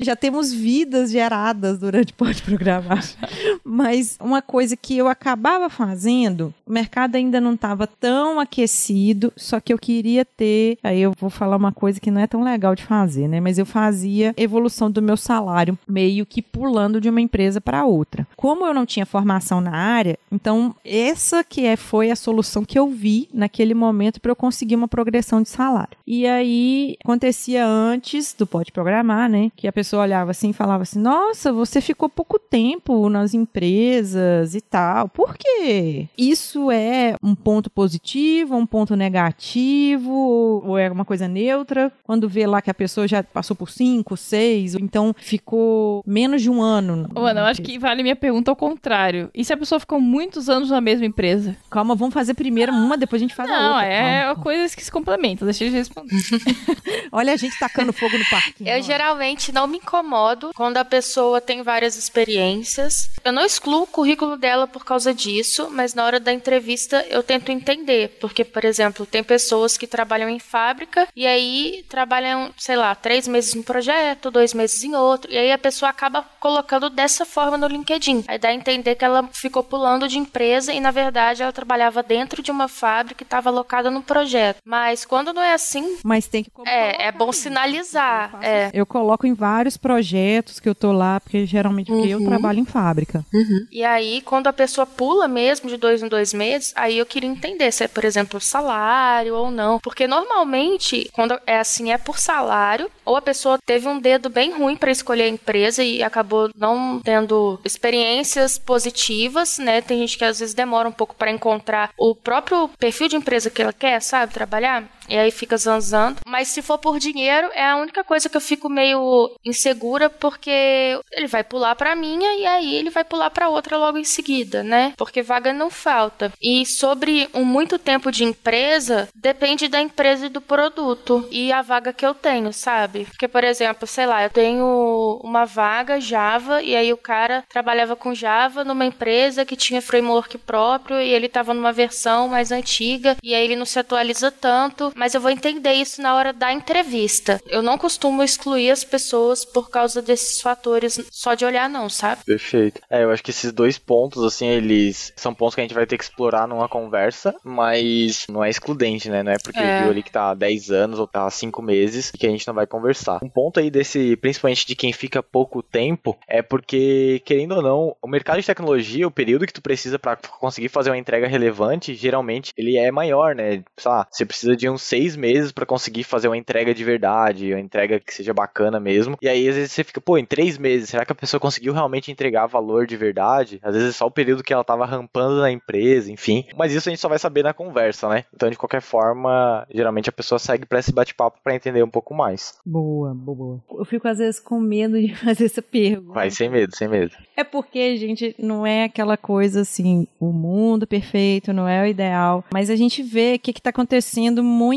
Já temos vidas geradas durante Pode Programar. Mas uma coisa que eu acabava fazendo, o mercado ainda não estava tão aquecido, só que eu queria ter. Aí eu vou falar uma coisa que não é tão legal de fazer, né? Mas eu fazia evolução do meu salário, meio que pulando de uma empresa para outra. Como eu não tinha formação na área, então essa que é, foi a solução que eu vi naquele momento para eu conseguir uma progressão de salário. E aí acontecia antes do Pode Programar, né? Que a pessoa olhava assim e falava assim: Nossa, você ficou pouco tempo nas empresas e tal. Por quê? Isso é um ponto positivo, um ponto negativo, ou é uma coisa neutra? Quando vê lá que a pessoa já passou por cinco, seis, então ficou menos de um ano. Ô, Ana, eu acho que vale minha pergunta ao contrário. E se a pessoa ficou muitos anos na mesma empresa? Calma, vamos fazer primeiro uma, depois a gente faz a Não, outra. é Calma. coisas que se complementam. Deixa eu responder. Olha a gente tacando fogo no parquinho. Eu ó. geralmente não me incomodo quando a pessoa tem várias experiências. Eu não excluo o currículo dela por causa disso, mas na hora da entrevista eu tento entender. Porque, por exemplo, tem pessoas que trabalham em fábrica e aí trabalham, sei lá, três meses em um projeto, dois meses em outro, e aí a pessoa acaba colocando dessa forma no LinkedIn. Aí dá a entender que ela ficou pulando de empresa e, na verdade, ela trabalhava dentro de uma fábrica e estava alocada no projeto. Mas quando não é assim, Mas tem que é, é bom sinalizar. É. Eu coloco em vários projetos que eu tô lá, porque geralmente porque eu Uhum. trabalho em fábrica. E aí, quando a pessoa pula mesmo de dois em dois meses, aí eu queria entender se é, por exemplo, salário ou não. Porque normalmente, quando é assim, é por salário, ou a pessoa teve um dedo bem ruim para escolher a empresa e acabou não tendo experiências positivas, né? Tem gente que às vezes demora um pouco para encontrar o próprio perfil de empresa que ela quer, sabe, trabalhar. E aí fica zanzando. Mas se for por dinheiro, é a única coisa que eu fico meio insegura, porque ele vai pular pra minha e aí ele vai pular pra outra logo em seguida, né? Porque vaga não falta. E sobre um muito tempo de empresa, depende da empresa e do produto e a vaga que eu tenho, sabe? Porque, por exemplo, sei lá, eu tenho uma vaga Java e aí o cara trabalhava com Java numa empresa que tinha framework próprio e ele tava numa versão mais antiga e aí ele não se atualiza tanto, mas eu vou entender isso na hora da entrevista. Eu não costumo excluir as pessoas por causa desses fatores só de olhar não, sabe? Perfeito. É, eu acho que esses dois pontos, assim, eles são pontos que a gente vai ter que explorar numa conversa, mas não é excludente, né? Não é porque É. viu ali que tá há 10 anos ou tá há 5 meses que a gente não vai conversar. Um ponto aí desse, principalmente de quem fica pouco tempo, é porque, querendo ou não, o mercado de tecnologia, o período que tu precisa pra conseguir fazer uma entrega relevante, geralmente ele é maior, né? Sei lá, você precisa de uns seis meses pra conseguir fazer uma entrega de verdade, uma entrega que seja bacana mesmo. E aí, às vezes, você fica, pô, em três meses, será que a pessoa conseguiu realmente entregar valor de verdade? Às vezes é só o período que ela tava rampando na empresa, enfim. Mas isso a gente só vai saber na conversa, né? Então, de qualquer forma, geralmente a pessoa segue pra esse bate-papo pra entender um pouco mais. Boa, boa. Eu fico às vezes com medo de fazer essa pergunta. Vai sem medo, sem medo. É porque, gente, não é aquela coisa assim, o mundo perfeito, não é o ideal. Mas a gente vê que que tá acontecendo muito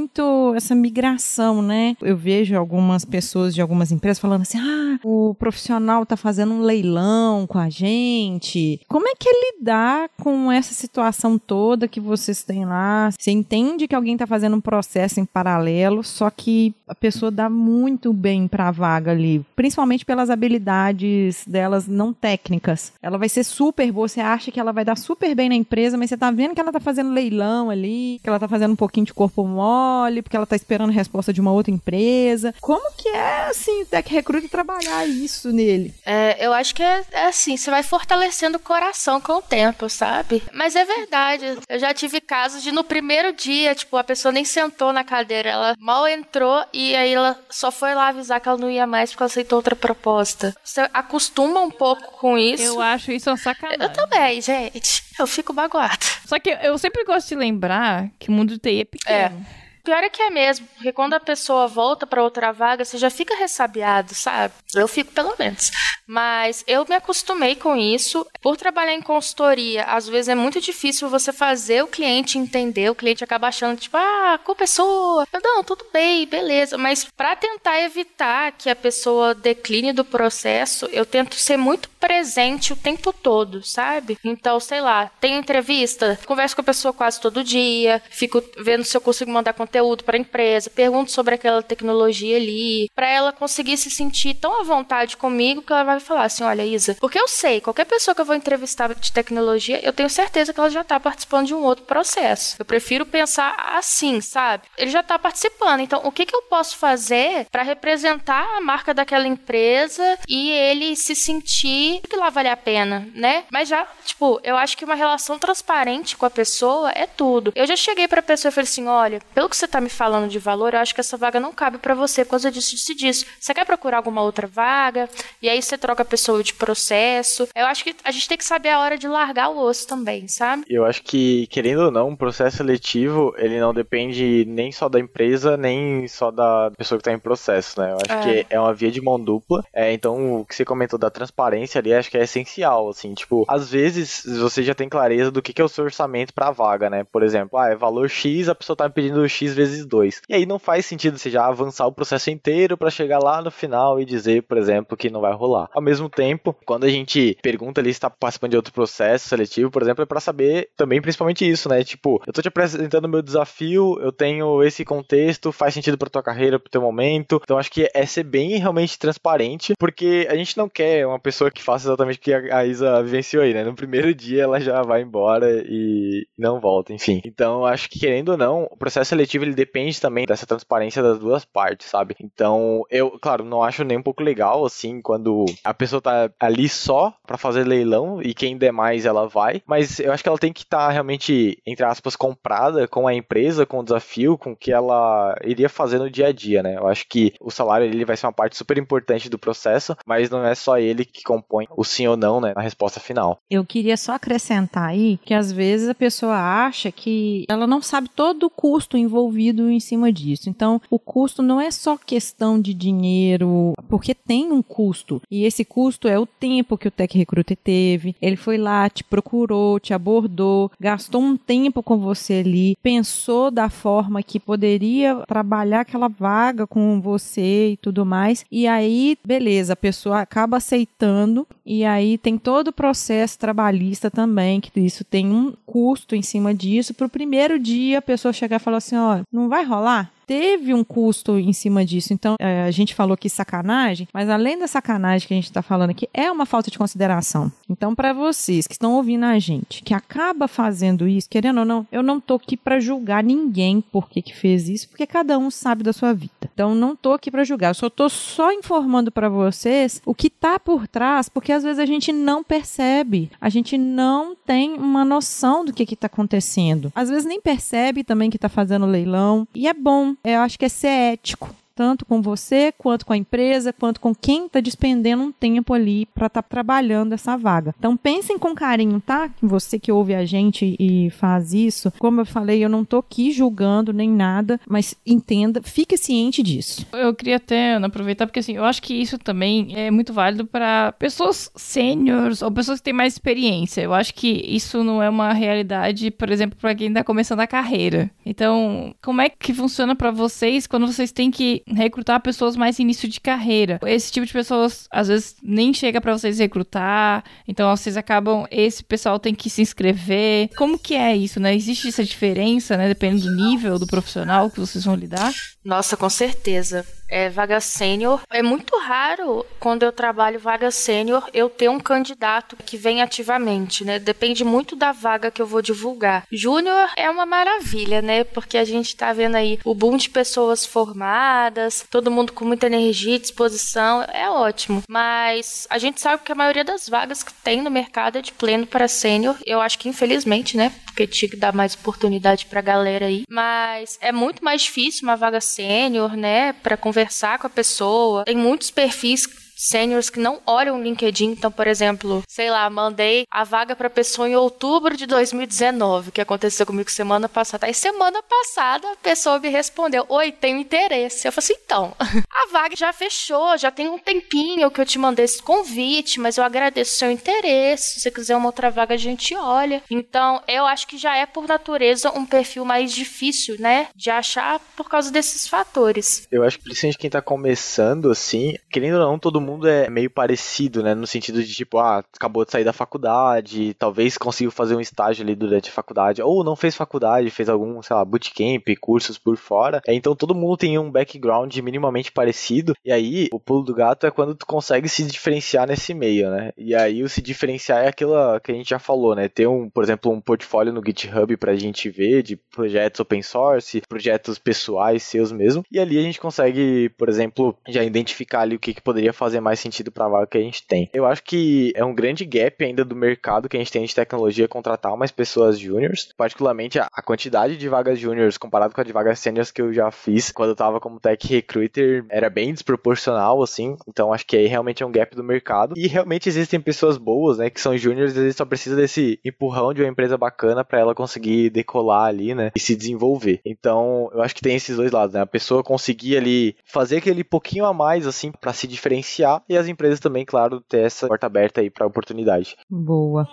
essa migração, né? Eu vejo algumas pessoas de algumas empresas falando assim: ah, o profissional tá fazendo um leilão com a gente. Como é que é lidar com essa situação toda que vocês têm lá? Você entende que alguém tá fazendo um processo em paralelo, só que a pessoa dá muito bem pra vaga ali, principalmente pelas habilidades delas não técnicas. Ela vai ser super boa, você acha que ela vai dar super bem na empresa, mas você tá vendo que ela tá fazendo leilão ali, que ela tá fazendo um pouquinho de corpo mole, porque ela tá esperando a resposta de uma outra empresa. Como que é, assim, o Tech Recruit trabalhar isso nele? É, eu acho que é, é assim, você vai fortalecendo o coração com o tempo, sabe? Mas é verdade. Eu já tive casos de no primeiro dia, tipo, a pessoa nem sentou na cadeira, ela mal entrou e aí ela só foi lá avisar que ela não ia mais porque ela aceitou outra proposta. Você acostuma um pouco com isso. Eu acho isso uma sacanagem. Eu também, gente. Eu fico magoada. Só que eu sempre gosto de lembrar que o mundo do TI é pequeno. Pior é que é mesmo, porque quando a pessoa volta pra outra vaga, você já fica ressabiado, sabe? Eu fico pelo menos. Mas eu me acostumei com isso. Por trabalhar em consultoria, às vezes é muito difícil você fazer o cliente entender. O cliente acaba achando, tipo, ah, a culpa é. Eu, não, tudo bem, beleza. Mas pra tentar evitar que a pessoa decline do processo, eu tento ser muito presente o tempo todo, sabe? Então, sei lá, tem entrevista, converso com a pessoa quase todo dia, fico vendo se eu consigo mandar conteúdo para a empresa, pergunto sobre aquela tecnologia ali, para ela conseguir se sentir tão à vontade comigo que ela vai falar assim: olha, Isa, porque eu sei, qualquer pessoa que eu vou entrevistar de tecnologia, eu tenho certeza que ela já tá participando de um outro processo. Eu prefiro pensar assim, sabe? Ele já tá participando, então o que, que eu posso fazer para representar a marca daquela empresa e ele se sentir que lá vale a pena, né? Mas já, tipo, eu acho que uma relação transparente com a pessoa é tudo. Eu já cheguei pra pessoa e falei assim: olha, pelo que você tá me falando de valor, eu acho que essa vaga não cabe para você por causa disso, disso disso. Você quer procurar alguma outra vaga? E aí você troca a pessoa de processo. Eu acho que a gente tem que saber a hora de largar o osso também, sabe? Eu acho que, querendo ou não, um processo seletivo, ele não depende nem só da empresa, nem só da pessoa que tá em processo, né? Eu acho É. que é uma via de mão dupla. É, então, o que você comentou da transparência ali, acho que é essencial, assim, tipo, às vezes você já tem clareza do que que é o seu orçamento pra vaga, né? Por exemplo, ah, é valor X, a pessoa tá me pedindo X Vezes 2. E aí não faz sentido você já avançar o processo inteiro para chegar lá no final e dizer, por exemplo, que não vai rolar. Ao mesmo tempo, quando a gente pergunta ali se está participando de outro processo seletivo, por exemplo, é para saber também principalmente isso, né? Tipo, eu tô te apresentando meu desafio, eu tenho esse contexto, faz sentido para tua carreira, pro teu momento. Então acho que é ser bem realmente transparente, porque a gente não quer uma pessoa que faça exatamente o que a Isa vivenciou aí, né? No primeiro dia ela já vai embora e não volta, enfim. Então acho que querendo ou não, o processo seletivo ele depende também dessa transparência das duas partes, sabe? Então eu, claro, não acho nem um pouco legal assim quando a pessoa tá ali só para fazer leilão e quem der mais ela vai, mas eu acho que ela tem que estar tá realmente entre aspas comprada com a empresa, com o desafio, com o que ela iria fazer no dia a dia, né? Eu acho que o salário ele vai ser uma parte super importante do processo, mas não é só ele que compõe o sim ou não, né, na resposta final. Eu queria só acrescentar aí que às vezes a pessoa acha que ela não sabe todo o custo envolvido em cima disso. Então, o custo não é só questão de dinheiro, porque tem um custo. E esse custo é o tempo que o Tech Recruiter teve. Ele foi lá, te procurou, te abordou, gastou um tempo com você ali, pensou da forma que poderia trabalhar aquela vaga com você e tudo mais. E aí, beleza, a pessoa acaba aceitando e aí tem todo o processo trabalhista também, que isso tem um custo em cima disso. Para o primeiro dia a pessoa chegar e falar assim: ó, não vai rolar? Teve um custo em cima disso. Então, é, a gente falou que sacanagem, mas além da sacanagem que a gente está falando aqui, é uma falta de consideração. Então, para vocês que estão ouvindo a gente, que acaba fazendo isso, querendo ou não, eu não tô aqui para julgar ninguém por que, que fez isso, porque cada um sabe da sua vida. Então, não tô aqui para julgar, eu só tô só informando para vocês o que tá por trás, porque às vezes a gente não percebe, a gente não tem uma noção do que que tá acontecendo. Às vezes nem percebe também que tá fazendo leilão, e é bom eu acho que é ser ético tanto com você, quanto com a empresa, quanto com quem está despendendo um tempo ali para estar tá trabalhando essa vaga. Então pensem com carinho, tá? Você que ouve a gente e faz isso, como eu falei, eu não tô aqui julgando nem nada, mas entenda, fique ciente disso. Eu queria até aproveitar porque assim, eu acho que isso também é muito válido para pessoas sêniores ou pessoas que têm mais experiência. Eu acho que isso não é uma realidade, por exemplo, para quem está começando a carreira. Então, como é que funciona para vocês quando vocês têm que recrutar pessoas mais início de carreira. Esse tipo de pessoas às vezes nem chega para vocês recrutar, então vocês acabam esse pessoal tem que se inscrever. Como que é isso, né? Existe essa diferença, né, dependendo do nível do profissional que vocês vão lidar? Nossa, com certeza é, vaga sênior. É muito raro, quando eu trabalho vaga sênior, eu ter um candidato que vem ativamente, né? Depende muito da vaga que eu vou divulgar. Júnior é uma maravilha, né? Porque a gente tá vendo aí o boom de pessoas formadas, todo mundo com muita energia e disposição, é ótimo. Mas a gente sabe que a maioria das vagas que tem no mercado é de pleno para sênior. Eu acho que infelizmente, né? Porque tinha que dar mais oportunidade pra galera aí. Mas é muito mais difícil uma vaga sênior, né? Pra conversar conversar com a pessoa. Tem muitos perfis sêniores que não olham o LinkedIn. Então, por exemplo, sei lá, mandei a vaga para pessoa em outubro de 2019, que aconteceu comigo semana passada. Aí, semana passada, a pessoa me respondeu: Oi, tenho interesse. Eu falei assim: então, a vaga já fechou, já tem um tempinho que eu te mandei esse convite, mas eu agradeço o seu interesse. Se você quiser uma outra vaga, a gente olha. Então, eu acho que já é, por natureza, um perfil mais difícil, né, de achar por causa desses fatores. Eu acho que principalmente quem tá começando, assim, querendo ou não, todo mundo mundo é meio parecido, né? No sentido de tipo, ah, acabou de sair da faculdade, talvez conseguiu fazer um estágio ali durante a faculdade, ou não fez faculdade, fez algum, sei lá, bootcamp, cursos por fora. É, então todo mundo tem um background minimamente parecido. E aí, o pulo do gato é quando tu consegue se diferenciar nesse meio, né? E aí o se diferenciar é aquilo que a gente já falou, né? Ter um, por exemplo, um portfólio no GitHub pra gente ver de projetos open source, projetos pessoais seus mesmo. E ali a gente consegue, por exemplo, já identificar ali o que, que poderia fazer mais sentido para a vaga que a gente tem. Eu acho que é um grande gap ainda do mercado que a gente tem de tecnologia contratar mais pessoas júniores, particularmente a, quantidade de vagas júniores comparado com a de vagas sêniores que eu já fiz quando eu tava como tech recruiter era bem desproporcional assim. Então acho que aí realmente é um gap do mercado e realmente existem pessoas boas, né, que são júniores, vezes só precisa desse empurrão de uma empresa bacana para ela conseguir decolar ali, né, e se desenvolver. Então, eu acho que tem esses dois lados, né? A pessoa conseguir ali fazer aquele pouquinho a mais assim para se diferenciar e as empresas também, claro, ter essa porta aberta aí para oportunidade. Boa.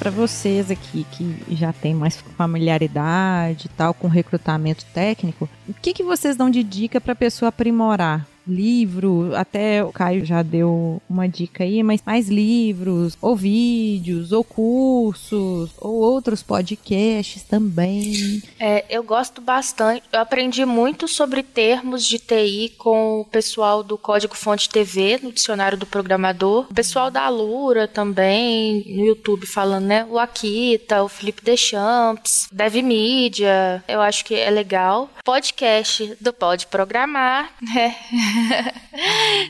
Para vocês aqui que já tem mais familiaridade e tal com recrutamento técnico, o que, que vocês dão de dica para a pessoa aprimorar? Livro, até o Caio já deu uma dica aí, mas mais livros, ou vídeos, ou cursos, ou outros podcasts também. É, eu gosto bastante. Eu aprendi muito sobre termos de TI com o pessoal do Código Fonte TV, no dicionário do programador. O pessoal da Alura também, no YouTube falando, né? O Akita, o Felipe Deschamps, Dev Media, eu acho que é legal. Podcast do Pode Programar, né?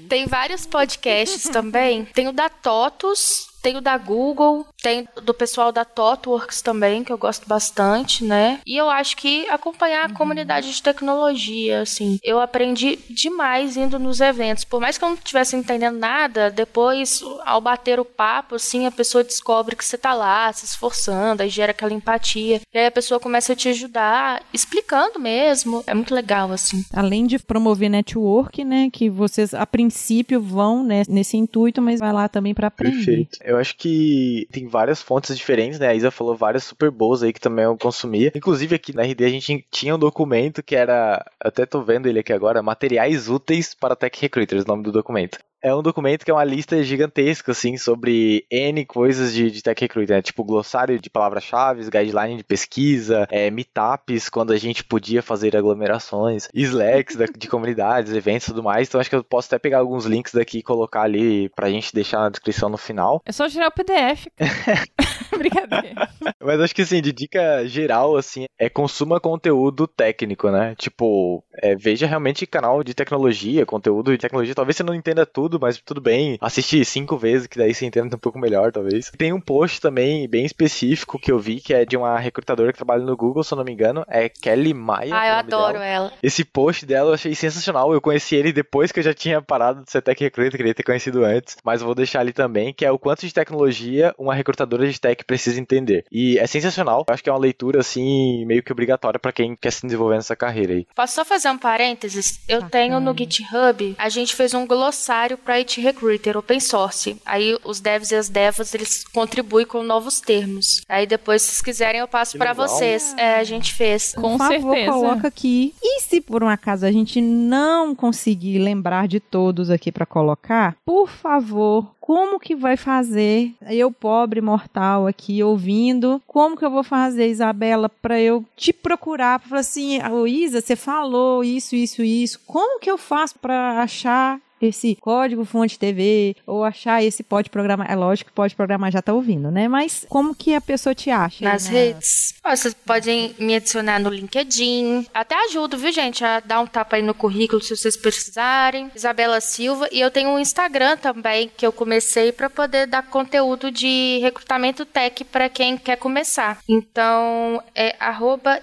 Tem vários podcasts também. Tem o da TOTUS, tem o da Google, tem do pessoal da ThoughtWorks também, que eu gosto bastante, né? E eu acho que acompanhar a uhum. comunidade de tecnologia, assim, eu aprendi demais indo nos eventos. Por mais que eu não estivesse entendendo nada, depois, ao bater o papo, assim, a pessoa descobre que você tá lá, se esforçando, aí gera aquela empatia. E aí a pessoa começa a te ajudar, explicando mesmo. É muito legal, assim. Além de promover network, né, que vocês, a princípio, vão né, nesse intuito, mas vai lá também para aprender. Perfeito. Eu acho que tem várias fontes diferentes, né? A Isa falou várias super boas aí que também eu consumia. Inclusive aqui na RD a gente tinha um documento que era, até tô vendo ele aqui agora, materiais úteis para Tech Recruiters, o nome do documento é um documento que é uma lista gigantesca, assim, sobre N coisas de, de Tech Recruiter, né? Tipo glossário de palavras-chave, guideline de pesquisa, é, meetups, quando a gente podia fazer aglomerações, Slacks da, de comunidades, eventos e tudo mais. Então acho que eu posso até pegar alguns links daqui e colocar ali pra gente deixar na descrição no final. É só tirar o PDF. Brincadeira. Mas acho que, assim, de dica geral, assim, é consuma conteúdo técnico, né? Tipo, é, veja realmente canal de tecnologia, conteúdo de tecnologia. Talvez você não entenda tudo, mas tudo bem. Assiste cinco vezes, que daí você entende um pouco melhor, talvez. Tem um post também bem específico que eu vi, que é de uma recrutadora que trabalha no Google, se eu não me engano. É Kelly Maia. Ah, eu adoro dela. ela. Esse post dela eu achei sensacional. Eu conheci ele depois que eu já tinha parado de ser tech recruiter, queria ter conhecido antes. Mas eu vou deixar ali também, que é o quanto de tecnologia uma recrutadora de tech precisa entender. E é sensacional. Eu acho que é uma leitura, assim, meio que obrigatória para quem quer se desenvolver nessa carreira aí. Posso só fazer um parênteses? Eu tenho no GitHub, a gente fez um glossário para IT Recruiter open source. Aí os devs e as devas eles contribuem com novos termos. Aí depois, se vocês quiserem, eu passo para vocês. É, a gente fez. Com por favor, certeza. coloca aqui. E se por um acaso a gente não conseguir lembrar de todos aqui para colocar, por favor, como que vai fazer eu pobre mortal aqui ouvindo como que eu vou fazer Isabela para eu te procurar para falar assim oh, Isa você falou isso isso isso como que eu faço para achar esse código fonte TV ou achar esse pode programar. É lógico que pode programar já tá ouvindo, né? Mas como que a pessoa te acha? Nas na... redes. Vocês podem me adicionar no LinkedIn. Até ajudo, viu, gente? A dar um tapa aí no currículo se vocês precisarem. Isabela Silva. E eu tenho um Instagram também que eu comecei para poder dar conteúdo de recrutamento tech para quem quer começar. Então é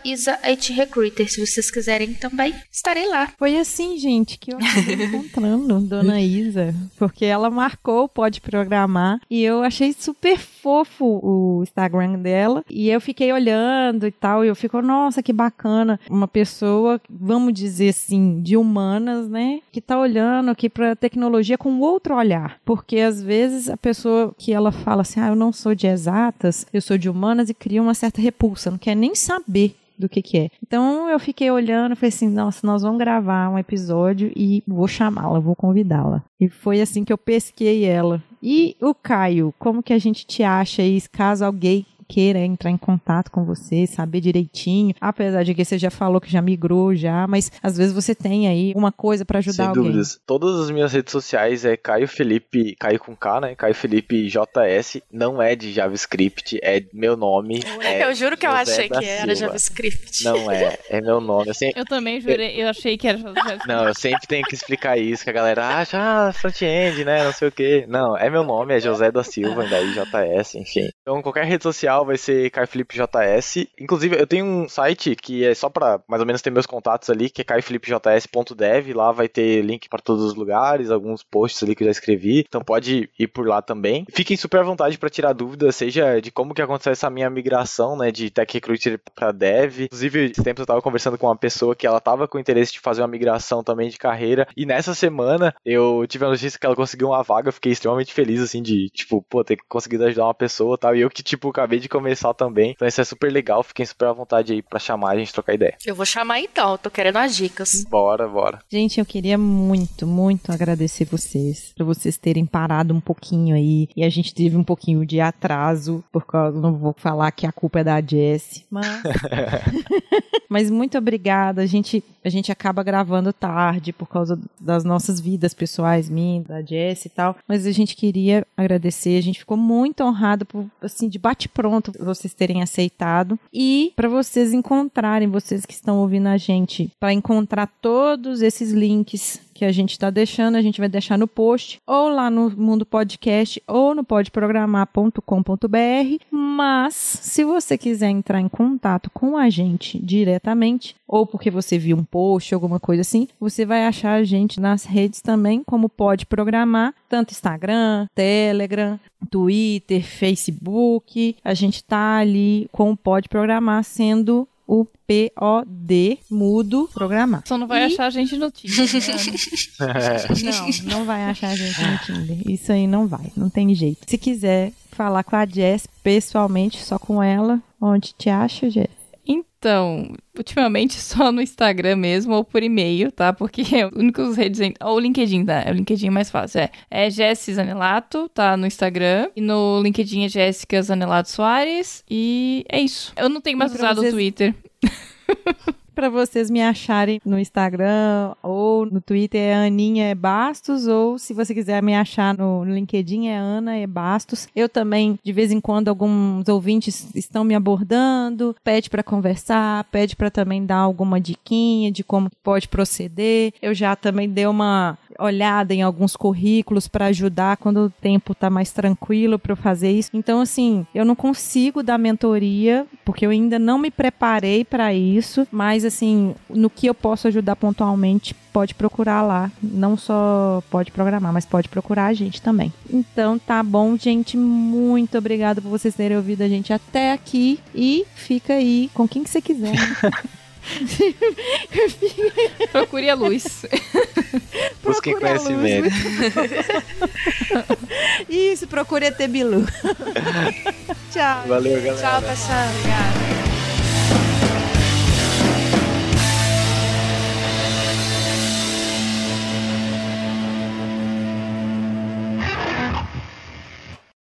IsaHRecruiter. Se vocês quiserem também, estarei lá. Foi assim, gente, que eu acabei encontrando Dona Isa, porque ela marcou Pode Programar e eu achei super fofo o Instagram dela. E eu fiquei olhando e tal e eu fico, nossa, que bacana, uma pessoa, vamos dizer assim, de humanas, né, que tá olhando aqui para tecnologia com outro olhar, porque às vezes a pessoa que ela fala assim, ah, eu não sou de exatas, eu sou de humanas e cria uma certa repulsa, não quer nem saber do que que é. Então eu fiquei olhando, falei assim, nossa, nós vamos gravar um episódio e vou chamá-la, vou convidá-la. E foi assim que eu pesquei ela. E o Caio, como que a gente te acha aí, caso alguém queira entrar em contato com você, saber direitinho, apesar de que você já falou que já migrou já, mas às vezes você tem aí uma coisa para ajudar Sem alguém. Sem dúvidas. Todas as minhas redes sociais é Caio Felipe, Caio com K, né? Caio Felipe JS, não é de JavaScript, é meu nome. É eu juro que José eu achei que era JavaScript. Não é, é meu nome. Eu, sempre... eu também jurei, eu achei que era JavaScript. Não, eu sempre tenho que explicar isso, que a galera acha, ah, front-end, né, não sei o quê. Não, é meu nome, é José da Silva, daí JS, enfim. Então, qualquer rede social vai ser JS. Inclusive, eu tenho um site que é só para mais ou menos ter meus contatos ali, que é caiflipejs.dev. Lá vai ter link para todos os lugares, alguns posts ali que eu já escrevi. Então pode ir por lá também. Fiquem super à vontade para tirar dúvidas, seja de como que aconteceu essa minha migração, né, de Tech Recruiter para Dev. Inclusive, esse tempo eu estava conversando com uma pessoa que ela estava com interesse de fazer uma migração também de carreira. E nessa semana eu tive a notícia que ela conseguiu uma vaga. Fiquei extremamente feliz, assim, de, tipo, pô, ter conseguido ajudar uma pessoa e tal. E eu que, tipo, acabei de começar também. Então isso é super legal. Fiquem super à vontade aí pra chamar a gente trocar ideia. Eu vou chamar então, eu tô querendo as dicas. Bora, bora. Gente, eu queria muito, muito agradecer vocês, por vocês terem parado um pouquinho aí. E a gente teve um pouquinho de atraso, por causa, não vou falar que a culpa é da Jess, mas. mas muito obrigada. A gente, a gente acaba gravando tarde por causa das nossas vidas pessoais, minha, da Jess e tal. Mas a gente queria agradecer. A gente ficou muito honrado por, assim, de bate-pronto vocês terem aceitado. E para vocês encontrarem, vocês que estão ouvindo a gente, para encontrar todos esses links que a gente está deixando, a gente vai deixar no post, ou lá no Mundo Podcast, ou no podprogramar.com.br. Mas, se você quiser entrar em contato com a gente diretamente, ou porque você viu um post, alguma coisa assim, você vai achar a gente nas redes também, como Pode Programar, tanto Instagram, Telegram, Twitter, Facebook. A gente tá ali com o Pode Programar sendo o P-O-D, mudo, programar. Só não vai E- achar a gente no Tinder. né? Não, não vai achar a gente no Tinder. Isso aí não vai, não tem jeito. Se quiser falar com a Jess pessoalmente, só com ela, onde te acha, Jess? Então, ultimamente só no Instagram mesmo ou por e-mail, tá? Porque é o único redes. Ou o LinkedIn, tá? É o LinkedIn mais fácil. É, é Jess Zanelato, tá? No Instagram. E no LinkedIn é Jéssica Zanelato Soares. E é isso. Eu não tenho mais usado o Twitter. Pra vocês me acharem no Instagram ou no Twitter é Aninha Bastos, ou se você quiser me achar no LinkedIn é Ana é Bastos. Eu também, de vez em quando, alguns ouvintes estão me abordando, pede pra conversar, pede pra também dar alguma diquinha de como pode proceder. Eu já também dei uma olhada em alguns currículos para ajudar quando o tempo tá mais tranquilo para eu fazer isso. Então, assim, eu não consigo dar mentoria porque eu ainda não me preparei para isso, mas assim, no que eu posso ajudar pontualmente, pode procurar lá. Não só pode programar, mas pode procurar a gente também. Então, tá bom, gente. Muito obrigada por vocês terem ouvido a gente até aqui e fica aí com quem que você quiser. né? Procure a luz. Luz. conhecimento. Isso, procure a Bilu. Tchau. Valeu, galera. Tchau, pessoal. Obrigada.